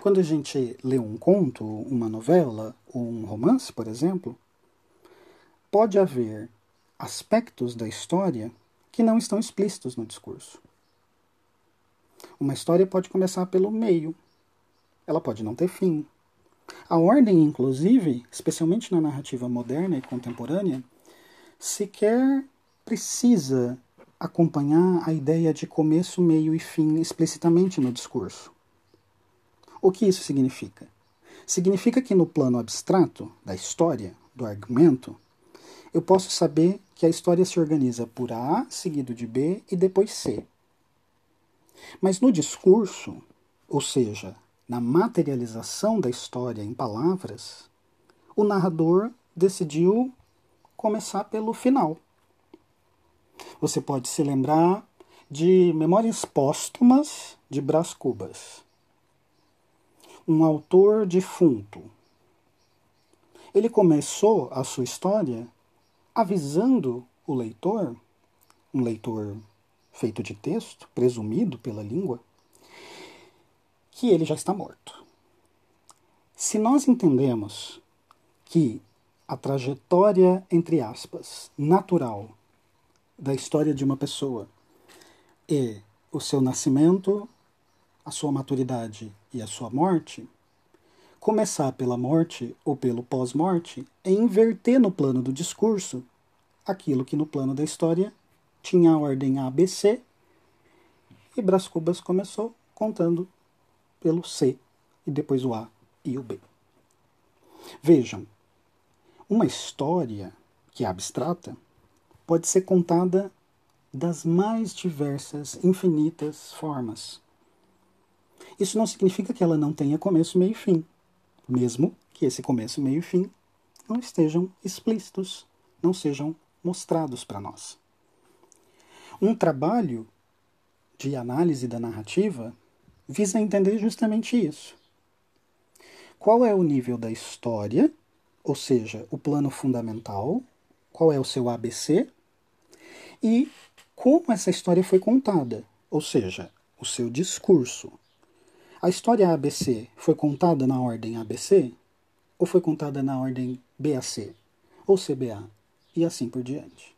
Quando a gente lê um conto, uma novela ou um romance, por exemplo, pode haver aspectos da história que não estão explícitos no discurso. Uma história pode começar pelo meio, ela pode não ter fim. A ordem, inclusive, especialmente na narrativa moderna e contemporânea, sequer precisa acompanhar a ideia de começo, meio e fim explicitamente no discurso. O que isso significa? Significa que no plano abstrato da história, do argumento, eu posso saber que a história se organiza por A, seguido de B e depois C. Mas no discurso, ou seja, na materialização da história em palavras, o narrador decidiu começar pelo final. Você pode se lembrar de Memórias Póstumas de Brás Cubas. Um autor defunto. Ele começou a sua história avisando o leitor, um leitor feito de texto, presumido pela língua, que ele já está morto. Se nós entendemos que a trajetória, entre aspas, natural da história de uma pessoa é o seu nascimento, a sua maturidade e a sua morte, começar pela morte ou pelo pós-morte é inverter no plano do discurso aquilo que no plano da história tinha a ordem ABC e Brás Cubas começou contando pelo C e depois o A e o B. Vejam, uma história que é abstrata pode ser contada das mais diversas, infinitas formas. Isso não significa que ela não tenha começo, meio e fim, mesmo que esse começo, meio e fim não estejam explícitos, não sejam mostrados para nós. Um trabalho de análise da narrativa visa entender justamente isso. Qual é o nível da história, ou seja, o plano fundamental, qual é o seu ABC, e como essa história foi contada, ou seja, o seu discurso. A história ABC foi contada na ordem ABC ou foi contada na ordem BAC ou CBA e assim por diante.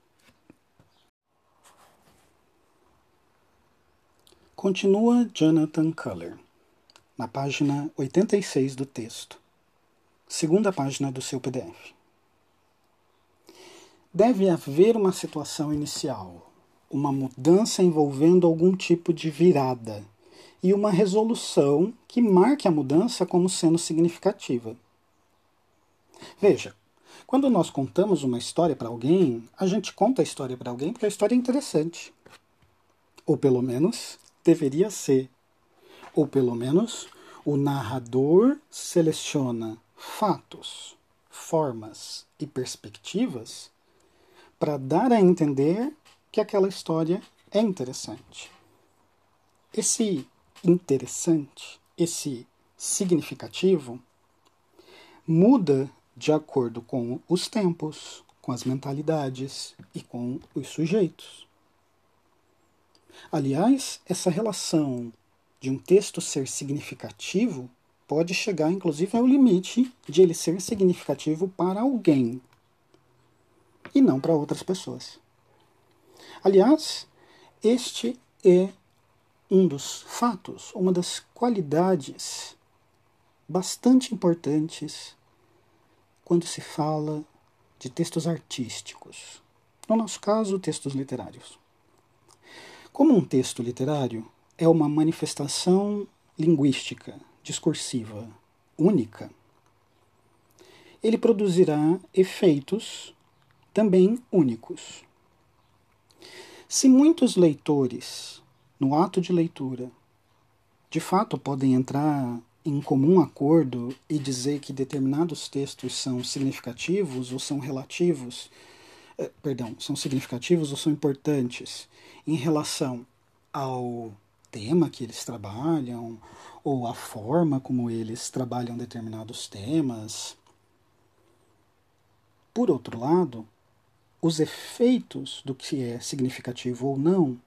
Continua Jonathan Culler, na página 86 do texto, segunda página do seu PDF. Deve haver uma situação inicial, uma mudança envolvendo algum tipo de virada e uma resolução que marque a mudança como sendo significativa. Veja, quando nós contamos uma história para alguém, a gente conta a história para alguém porque a história é interessante. Ou pelo menos deveria ser. Ou pelo menos o narrador seleciona fatos, formas e perspectivas para dar a entender que aquela história é interessante. Esse interessante, esse significativo, muda de acordo com os tempos, com as mentalidades e com os sujeitos. Aliás, essa relação de um texto ser significativo pode chegar inclusive ao limite de ele ser significativo para alguém e não para outras pessoas. Aliás, este é um dos fatos, uma das qualidades bastante importantes quando se fala de textos artísticos. No nosso caso, textos literários. Como um texto literário é uma manifestação linguística, discursiva, única, ele produzirá efeitos também únicos. Se muitos leitores, no ato de leitura, de fato podem entrar em comum acordo e dizer que determinados textos são significativos ou são relativos, eh, perdão, são significativos ou são importantes em relação ao tema que eles trabalham ou a forma como eles trabalham determinados temas. Por outro lado, os efeitos do que é significativo ou não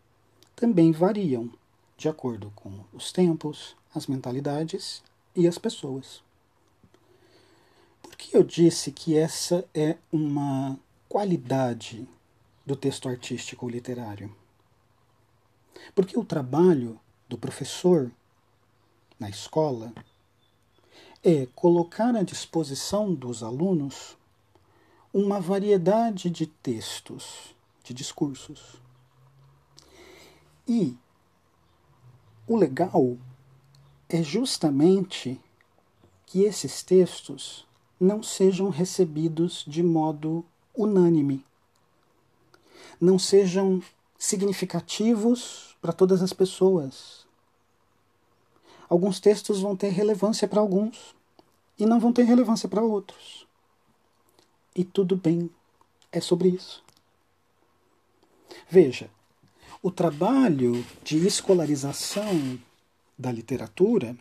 também variam de acordo com os tempos, as mentalidades e as pessoas. Por que eu disse que essa é uma qualidade do texto artístico ou literário? Porque o trabalho do professor na escola é colocar à disposição dos alunos uma variedade de textos, de discursos. E o legal é justamente que esses textos não sejam recebidos de modo unânime, não sejam significativos para todas as pessoas. Alguns textos vão ter relevância para alguns e não vão ter relevância para outros. E tudo bem, é sobre isso. Veja, O trabalho de escolarização da literatura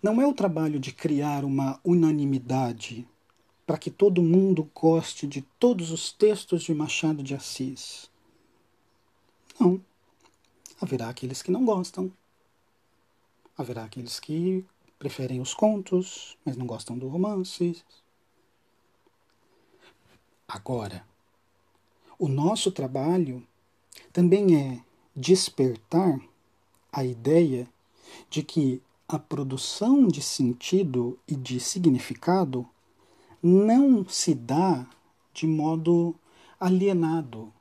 não é o trabalho de criar uma unanimidade para que todo mundo goste de todos os textos de Machado de Assis. Não. Haverá aqueles que não gostam. Haverá aqueles que preferem os contos, mas não gostam do romance. Agora, o nosso trabalho também é despertar a ideia de que a produção de sentido e de significado não se dá de modo alienado,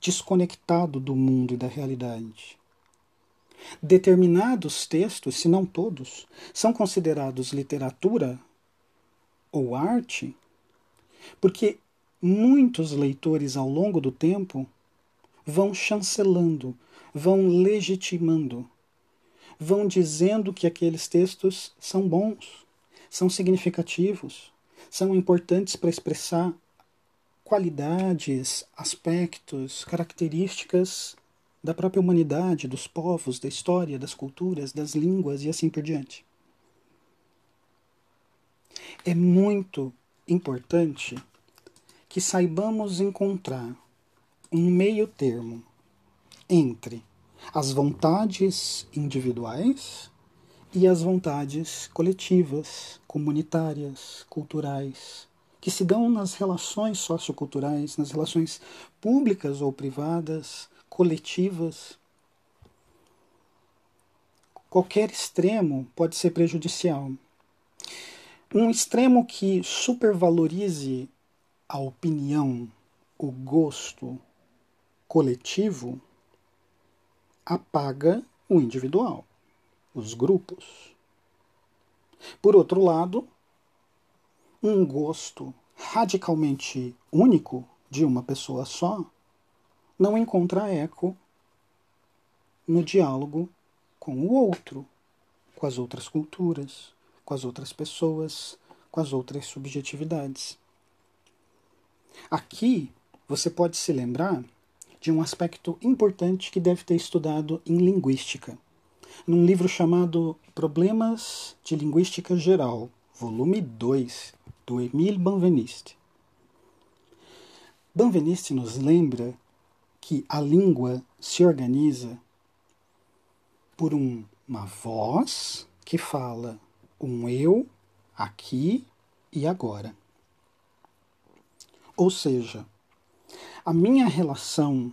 desconectado do mundo e da realidade. Determinados textos, se não todos, são considerados literatura ou arte porque muitos leitores ao longo do tempo vão chancelando, vão legitimando, vão dizendo que aqueles textos são bons, são significativos, são importantes para expressar qualidades, aspectos, características da própria humanidade, dos povos, da história, das culturas, das línguas e assim por diante. É muito importante que saibamos encontrar um meio termo entre as vontades individuais e as vontades coletivas, comunitárias, culturais, que se dão nas relações socioculturais, nas relações públicas ou privadas, coletivas. Qualquer extremo pode ser prejudicial. Um extremo que supervalorize a opinião, o gosto coletivo, apaga o individual, os grupos. Por outro lado, um gosto radicalmente único de uma pessoa só não encontra eco no diálogo com o outro, com as outras culturas, com as outras pessoas, com as outras subjetividades. Aqui você pode se lembrar de um aspecto importante que deve ter estudado em linguística, num livro chamado Problemas de Linguística Geral, volume 2, do Emile Benveniste. Benveniste nos lembra que a língua se organiza por um, uma voz que fala um eu aqui e agora. Ou seja, a minha relação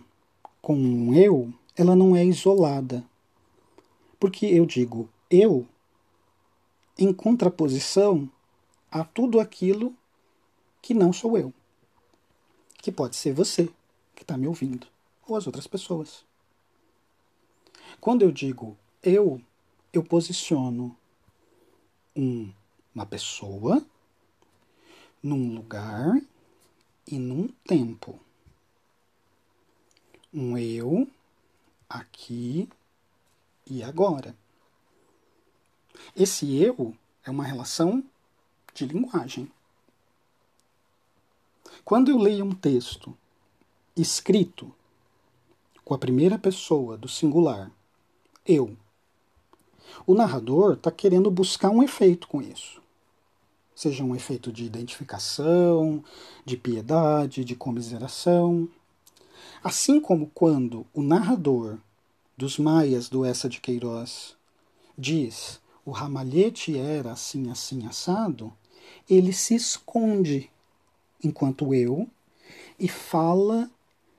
com um eu, ela não é isolada. Porque eu digo eu em contraposição a tudo aquilo que não sou eu. Que pode ser você que está me ouvindo, ou as outras pessoas. Quando eu digo eu, eu posiciono um, uma pessoa num lugar e num tempo um eu aqui e agora. Esse eu é uma relação de linguagem. Quando eu leio um texto escrito com a primeira pessoa do singular, eu, o narrador está querendo buscar um efeito com isso. Seja um efeito de identificação, de piedade, de comiseração. Assim como quando o narrador dos Maias do Essa de Queiroz diz o ramalhete era assim, assim, assado, ele se esconde enquanto eu e fala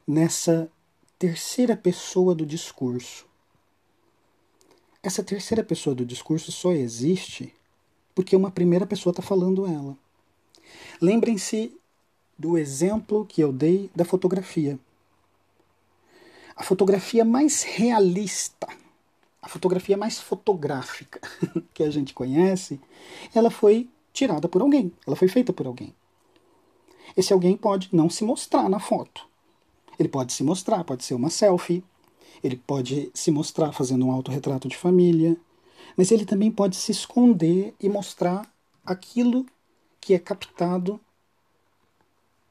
nessa terceira pessoa do discurso. Essa terceira pessoa do discurso só existe porque uma primeira pessoa está falando ela. Lembrem-se do exemplo que eu dei da fotografia a fotografia mais realista, a fotografia mais fotográfica que a gente conhece, ela foi tirada por alguém, ela foi feita por alguém. Esse alguém pode não se mostrar na foto. Ele pode se mostrar, pode ser uma selfie, ele pode se mostrar fazendo um autorretrato de família, mas ele também pode se esconder e mostrar aquilo que é captado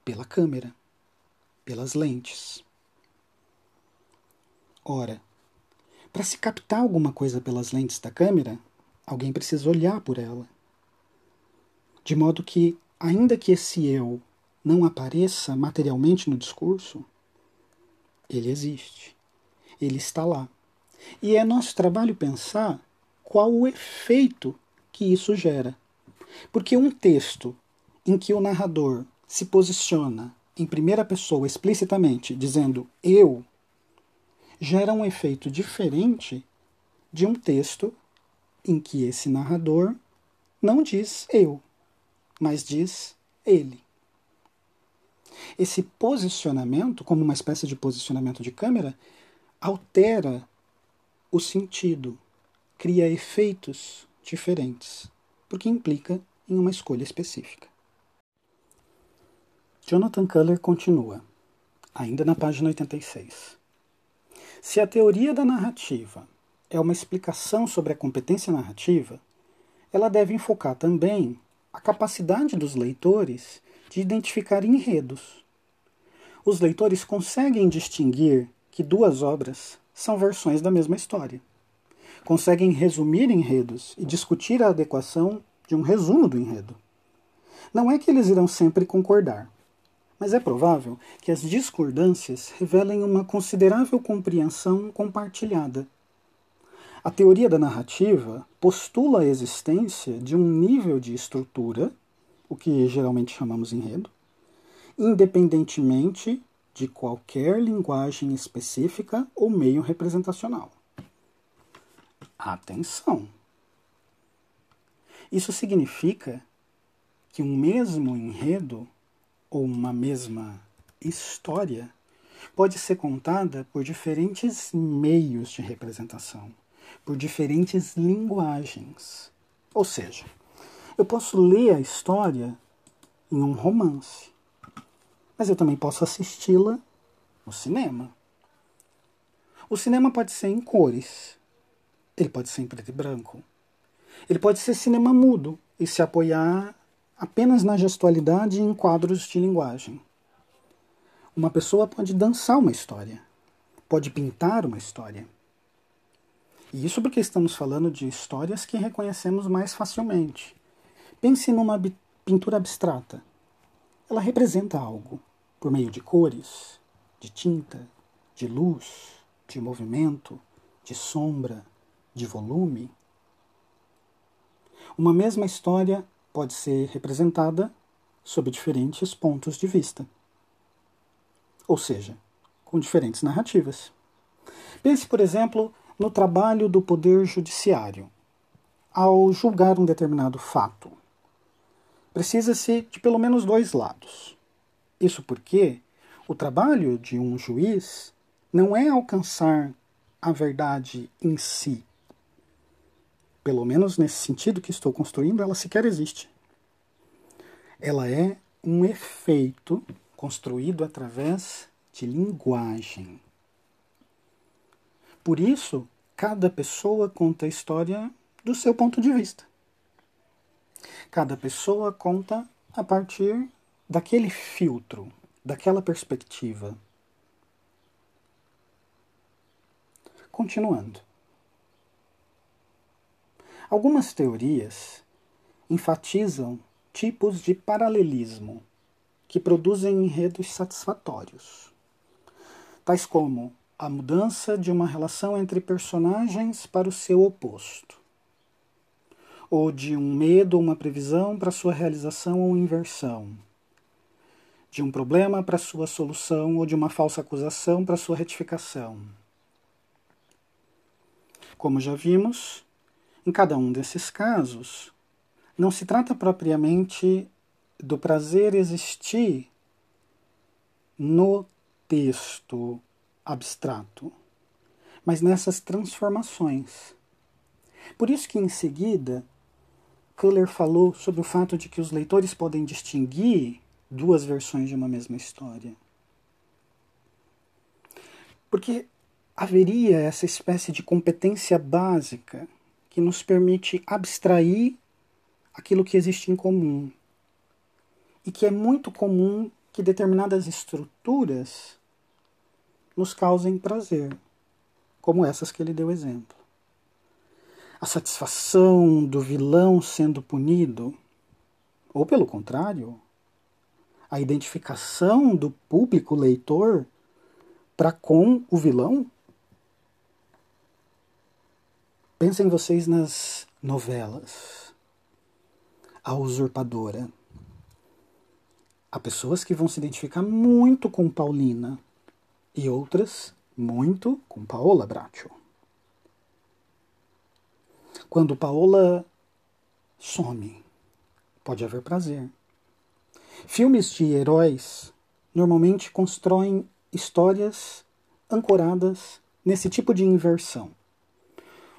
pela câmera, pelas lentes. Ora, para se captar alguma coisa pelas lentes da câmera, alguém precisa olhar por ela. De modo que, ainda que esse eu não apareça materialmente no discurso, ele existe. Ele está lá. E é nosso trabalho pensar qual o efeito que isso gera. Porque um texto em que o narrador se posiciona em primeira pessoa explicitamente, dizendo eu, gera um efeito diferente de um texto em que esse narrador não diz eu, mas diz ele. Esse posicionamento, como uma espécie de posicionamento de câmera, altera o sentido, cria efeitos diferentes, porque implica em uma escolha específica. Jonathan Culler continua, ainda na página 86. Se a teoria da narrativa é uma explicação sobre a competência narrativa, ela deve enfocar também a capacidade dos leitores de identificar enredos. Os leitores conseguem distinguir que duas obras são versões da mesma história. Conseguem resumir enredos e discutir a adequação de um resumo do enredo. Não é que eles irão sempre concordar, mas é provável que as discordâncias revelem uma considerável compreensão compartilhada a teoria da narrativa postula a existência de um nível de estrutura, o que geralmente chamamos enredo, independentemente de qualquer linguagem específica ou meio representacional. Atenção! Isso significa que um mesmo enredo ou uma mesma história pode ser contada por diferentes meios de representação por diferentes linguagens. Ou seja, eu posso ler a história em um romance, mas eu também posso assisti-la no cinema. O cinema pode ser em cores, ele pode ser em preto e branco, ele pode ser cinema mudo e se apoiar apenas na gestualidade e em quadros de linguagem. Uma pessoa pode dançar uma história, pode pintar uma história. E isso porque estamos falando de histórias que reconhecemos mais facilmente. Pense numa pintura abstrata. Ela representa algo por meio de cores, de tinta, de luz, de movimento, de sombra, de volume. Uma mesma história pode ser representada sob diferentes pontos de vista. Ou seja, com diferentes narrativas. Pense, por exemplo, no trabalho do Poder Judiciário ao julgar um determinado fato. Precisa-se de pelo menos dois lados. Isso porque o trabalho de um juiz não é alcançar a verdade em si. Pelo menos nesse sentido que estou construindo, ela sequer existe. Ela é um efeito construído através de linguagem. Por isso, cada pessoa conta a história do seu ponto de vista. Cada pessoa conta a partir daquele filtro, daquela perspectiva. Continuando. Algumas teorias enfatizam tipos de paralelismo que produzem enredos satisfatórios, tais como a mudança de uma relação entre personagens para o seu oposto, ou de um medo ou uma previsão para sua realização ou inversão, de um problema para sua solução ou de uma falsa acusação para sua retificação. Como já vimos, em cada um desses casos, não se trata propriamente do prazer existir no texto abstrato, mas nessas transformações. Por isso que em seguida Kuller falou sobre o fato de que os leitores podem distinguir duas versões de uma mesma história. Porque haveria essa espécie de competência básica que nos permite abstrair aquilo que existe em comum. E que é muito comum que determinadas estruturas nos causem prazer. como essas que ele deu exemplo. A satisfação do vilão sendo punido, ou pelo contrário, a identificação do público leitor para com o vilão? Pensem vocês nas novelas. A usurpadora. Há pessoas que vão se identificar muito com Paulina e outras muito com Paola Bracho. Quando Paola some, pode haver prazer. Filmes de heróis normalmente constroem histórias ancoradas nesse tipo de inversão.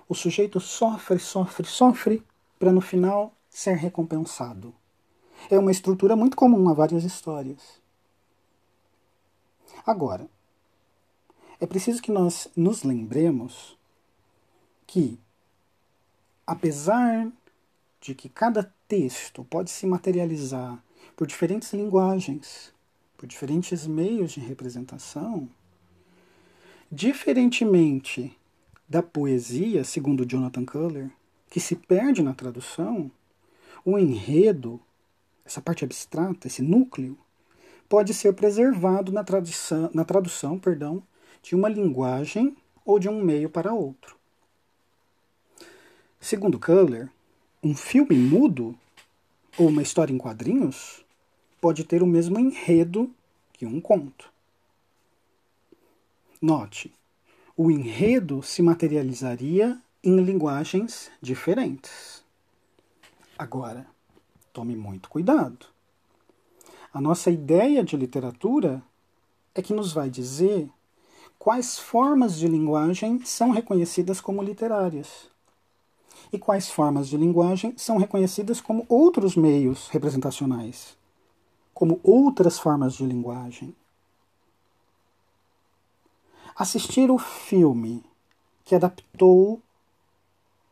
O sujeito sofre, sofre, sofre para no final ser recompensado. É uma estrutura muito comum a várias histórias. Agora, é preciso que nós nos lembremos que, apesar de que cada texto pode se materializar por diferentes linguagens, por diferentes meios de representação, diferentemente da poesia, segundo Jonathan Culler, que se perde na tradução, o enredo, essa parte abstrata, esse núcleo, pode ser preservado na tradução, na tradução perdão, de uma linguagem ou de um meio para outro. Segundo Culler, um filme mudo ou uma história em quadrinhos pode ter o mesmo enredo que um conto. Note, o enredo se materializaria em linguagens diferentes. Agora, tome muito cuidado. A nossa ideia de literatura é que nos vai dizer quais formas de linguagem são reconhecidas como literárias e quais formas de linguagem são reconhecidas como outros meios representacionais como outras formas de linguagem. Assistir o filme que adaptou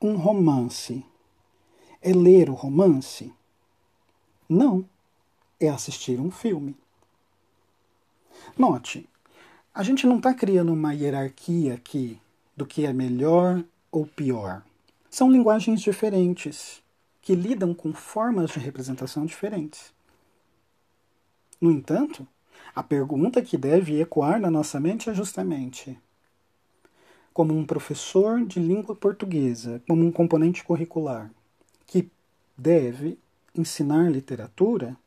um romance é ler o romance? Não, é assistir um filme. Note, a gente não está criando uma hierarquia aqui do que é melhor ou pior. São linguagens diferentes que lidam com formas de representação diferentes. No entanto, a pergunta que deve ecoar na nossa mente é justamente: como um professor de língua portuguesa, como um componente curricular que deve ensinar literatura,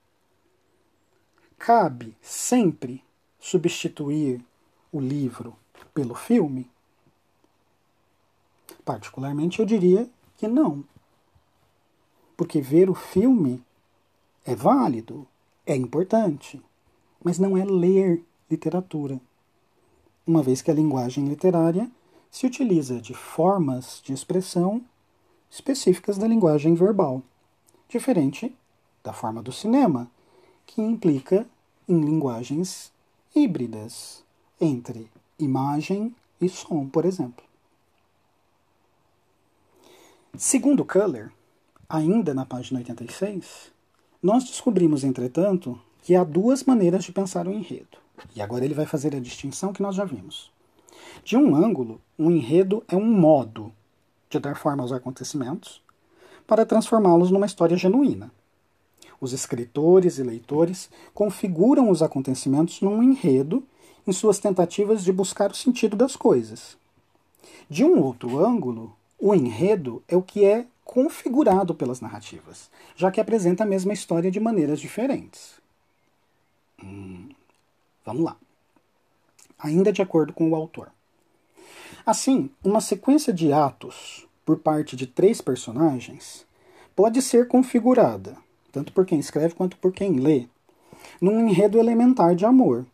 cabe sempre substituir o livro pelo filme? Particularmente, eu diria que não. Porque ver o filme é válido, é importante, mas não é ler literatura, uma vez que a linguagem literária se utiliza de formas de expressão específicas da linguagem verbal, diferente da forma do cinema, que implica em linguagens híbridas entre imagem e som, por exemplo. Segundo Culler, ainda na página 86, nós descobrimos, entretanto, que há duas maneiras de pensar o enredo. E agora ele vai fazer a distinção que nós já vimos. De um ângulo, um enredo é um modo de dar forma aos acontecimentos para transformá-los numa história genuína. Os escritores e leitores configuram os acontecimentos num enredo em suas tentativas de buscar o sentido das coisas. De um outro ângulo, o enredo é o que é configurado pelas narrativas, já que apresenta a mesma história de maneiras diferentes. Hum, vamos lá. Ainda de acordo com o autor. Assim, uma sequência de atos por parte de três personagens pode ser configurada, tanto por quem escreve quanto por quem lê, num enredo elementar de amor,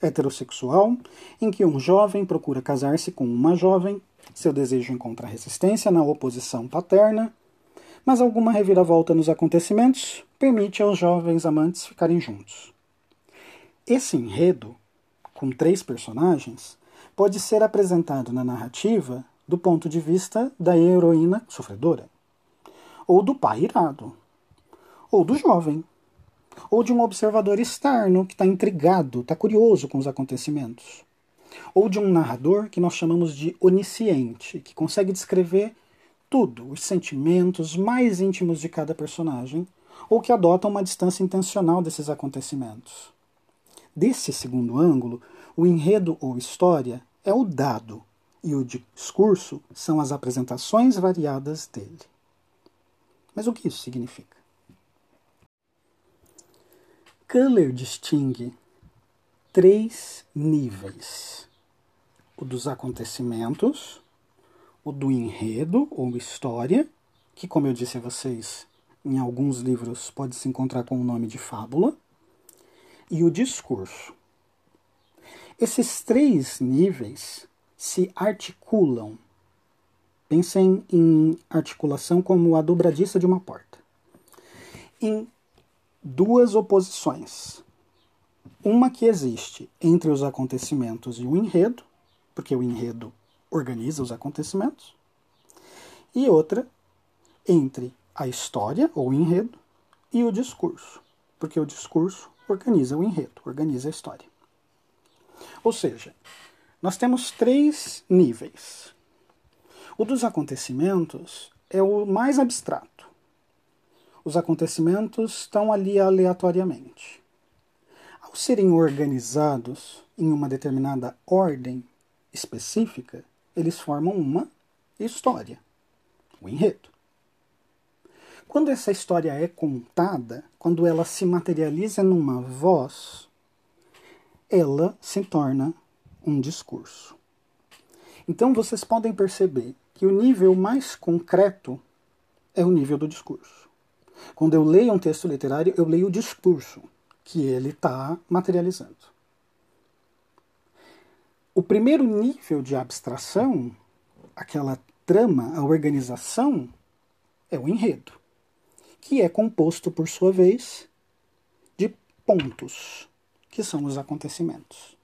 heterossexual, em que um jovem procura casar-se com uma jovem seu desejo encontra resistência na oposição paterna, mas alguma reviravolta nos acontecimentos permite aos jovens amantes ficarem juntos. Esse enredo, com três personagens, pode ser apresentado na narrativa do ponto de vista da heroína sofredora, ou do pai irado, ou do jovem, ou de um observador externo que está intrigado, está curioso com os acontecimentos, ou de um narrador que nós chamamos de onisciente, que consegue descrever tudo, os sentimentos mais íntimos de cada personagem, ou que adota uma distância intencional desses acontecimentos. Desse segundo ângulo, o enredo ou história é o dado e o discurso são as apresentações variadas dele. Mas o que isso significa? Köhler distingue três níveis: o dos acontecimentos, o do enredo ou história, que, como eu disse a vocês, em alguns livros pode se encontrar com o nome de fábula, e o discurso. Esses três níveis se articulam. Pensem em articulação como a dobradiça de uma porta. Em duas oposições. Uma que existe entre os acontecimentos e o enredo, porque o enredo organiza os acontecimentos, e outra entre a história ou enredo e o discurso, porque o discurso organiza o enredo, organiza a história. Ou seja, nós temos três níveis. O dos acontecimentos é o mais abstrato. Os acontecimentos estão ali aleatoriamente. Ao serem organizados em uma determinada ordem específica, eles formam uma história, o enredo. Quando essa história é contada, quando ela se materializa numa voz, ela se torna um discurso. Então vocês podem perceber que o nível mais concreto é o nível do discurso. Quando eu leio um texto literário, eu leio o discurso que ele está materializando. O primeiro nível de abstração, aquela trama, a organização, é o enredo, que é composto, por sua vez, de pontos, que são os acontecimentos.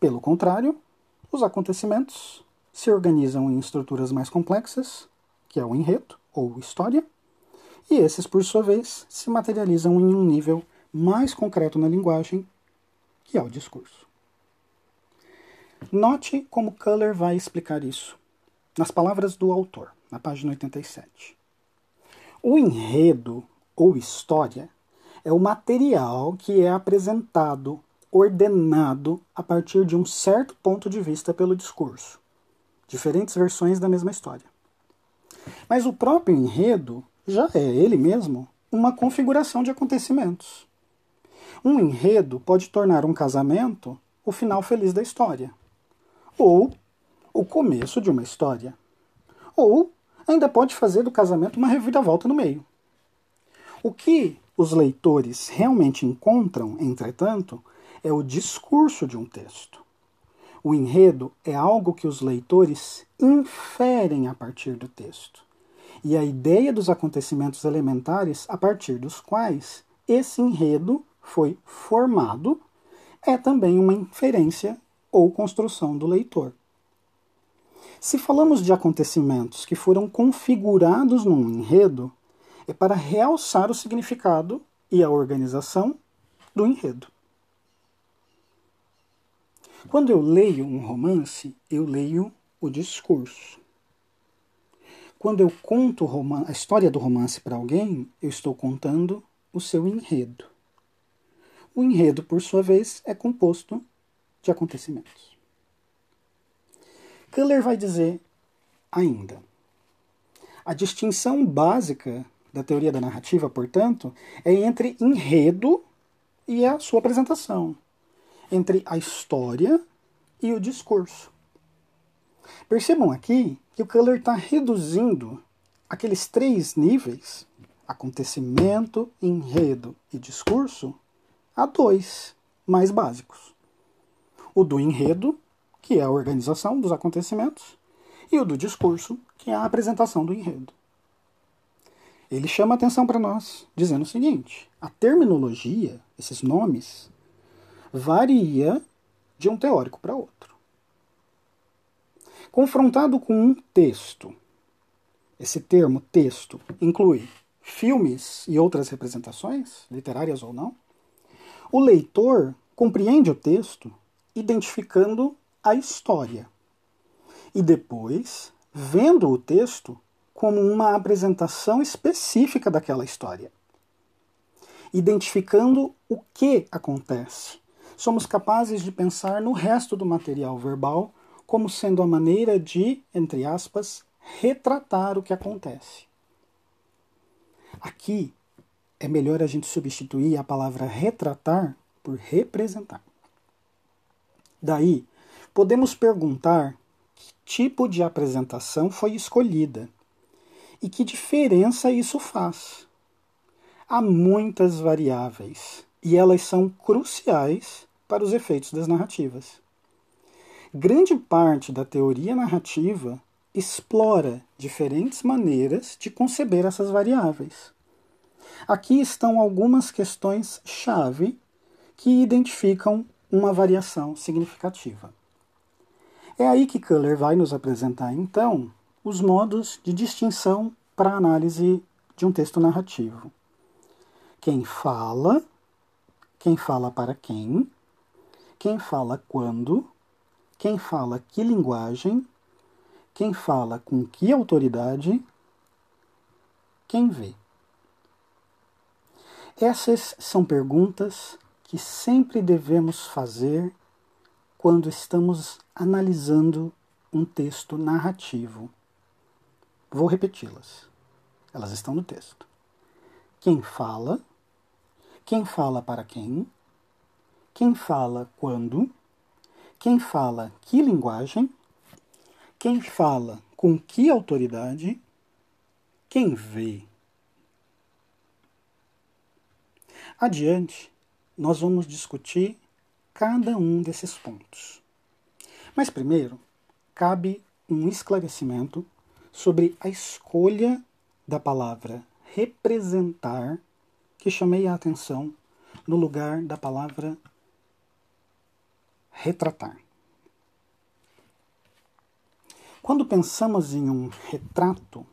Pelo contrário, os acontecimentos se organizam em estruturas mais complexas, que é o enredo ou história, e esses, por sua vez, se materializam em um nível mais concreto na linguagem, que é o discurso. Note como Culler vai explicar isso nas palavras do autor, na página 87. O enredo ou história é o material que é apresentado, ordenado a partir de um certo ponto de vista pelo discurso. Diferentes versões da mesma história. Mas o próprio enredo já é ele mesmo uma configuração de acontecimentos. Um enredo pode tornar um casamento o final feliz da história, ou o começo de uma história, ou ainda pode fazer do casamento uma reviravolta no meio. O que os leitores realmente encontram, entretanto, é o discurso de um texto. O enredo é algo que os leitores inferem a partir do texto. E a ideia dos acontecimentos elementares a partir dos quais esse enredo foi formado é também uma inferência ou construção do leitor. Se falamos de acontecimentos que foram configurados num enredo, é para realçar o significado e a organização do enredo. Quando eu leio um romance, eu leio o discurso. Quando eu conto a história do romance para alguém, eu estou contando o seu enredo. O enredo, por sua vez, é composto de acontecimentos. Keller vai dizer ainda: a distinção básica da teoria da narrativa, portanto, é entre enredo e a sua apresentação, entre a história e o discurso. Percebam aqui que o Keller está reduzindo aqueles três níveis, acontecimento, enredo e discurso, a dois mais básicos. O do enredo, que é a organização dos acontecimentos, e o do discurso, que é a apresentação do enredo ele chama atenção para nós, dizendo o seguinte: a terminologia, esses nomes, varia de um teórico para outro. Confrontado com um texto, esse termo texto inclui filmes e outras representações, literárias ou não, o leitor compreende o texto identificando a história e depois vendo o texto como uma apresentação específica daquela história. Identificando o que acontece, somos capazes de pensar no resto do material verbal como sendo a maneira de, entre aspas, retratar o que acontece. Aqui é melhor a gente substituir a palavra retratar por representar. Daí, podemos perguntar que tipo de apresentação foi escolhida e que diferença isso faz. Há muitas variáveis e elas são cruciais para os efeitos das narrativas. Grande parte da teoria narrativa explora diferentes maneiras de conceber essas variáveis. Aqui estão algumas questões-chave que identificam uma variação significativa. É aí que Köhler vai nos apresentar, então, os modos de distinção para a análise de um texto narrativo. Quem fala, quem fala para quem, quem fala quando, quem fala que linguagem, quem fala com que autoridade, quem vê. Essas são perguntas que sempre devemos fazer quando estamos analisando um texto narrativo. Vou repeti-las. Elas estão no texto. Quem fala? Quem fala para quem? Quem fala quando? Quem fala que linguagem? Quem fala com que autoridade? Quem vê Adiante, nós vamos discutir cada um desses pontos. Mas primeiro, cabe um esclarecimento sobre a escolha da palavra representar, que chamei a atenção no lugar da palavra retratar. Quando pensamos em um retrato,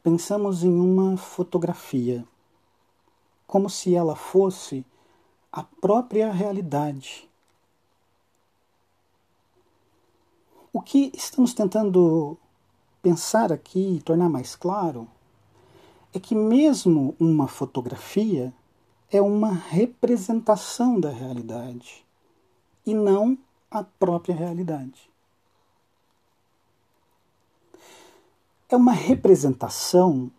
pensamos em uma fotografia como se ela fosse a própria realidade. O que estamos tentando pensar aqui e tornar mais claro é que, mesmo uma fotografia é uma representação da realidade e não a própria realidade. É uma representação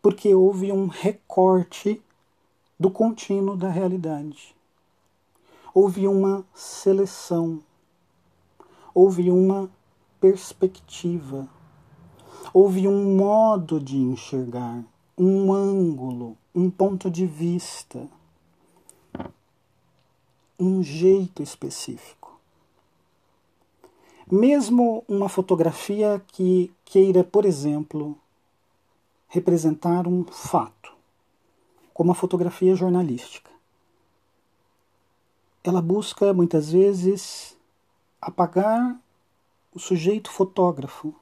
porque houve um recorte do contínuo da realidade. Houve uma seleção, houve uma perspectiva, houve um modo de enxergar, um ângulo, um ponto de vista, um jeito específico. Mesmo uma fotografia que queira, por exemplo, representar um fato como a fotografia jornalística. Ela busca muitas vezes apagar o sujeito fotógrafo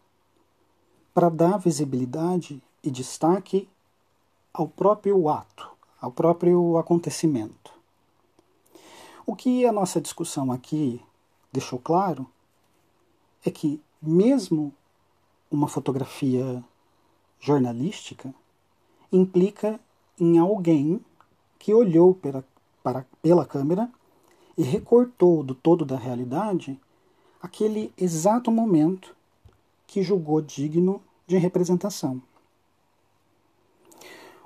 para dar visibilidade e destaque ao próprio ato, ao próprio acontecimento. O que a nossa discussão aqui deixou claro é que, mesmo uma fotografia jornalística, implica em alguém que olhou pela, para, pela câmera e recortou do todo da realidade aquele exato momento que julgou digno de representação.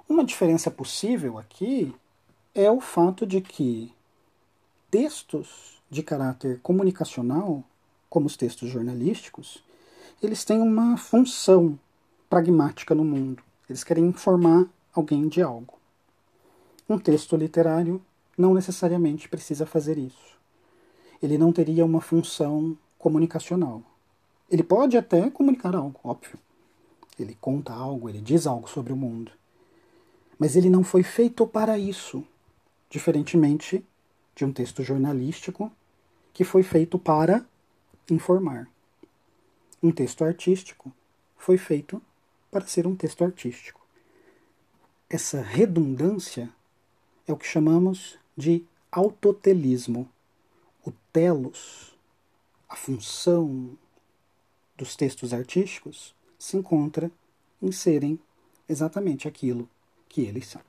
Uma diferença possível aqui é o fato de que textos de caráter comunicacional, como os textos jornalísticos, eles têm uma função pragmática no mundo. Eles querem informar alguém de algo. Um texto literário não necessariamente precisa fazer isso. Ele não teria uma função comunicacional. Ele pode até comunicar algo, óbvio. Ele conta algo, ele diz algo sobre o mundo. Mas ele não foi feito para isso, diferentemente de um texto jornalístico que foi feito para informar. Um texto artístico foi feito para ser um texto artístico essa redundância é o que chamamos de autotelismo. O telos, a função dos textos artísticos, se encontra em serem exatamente aquilo que eles são.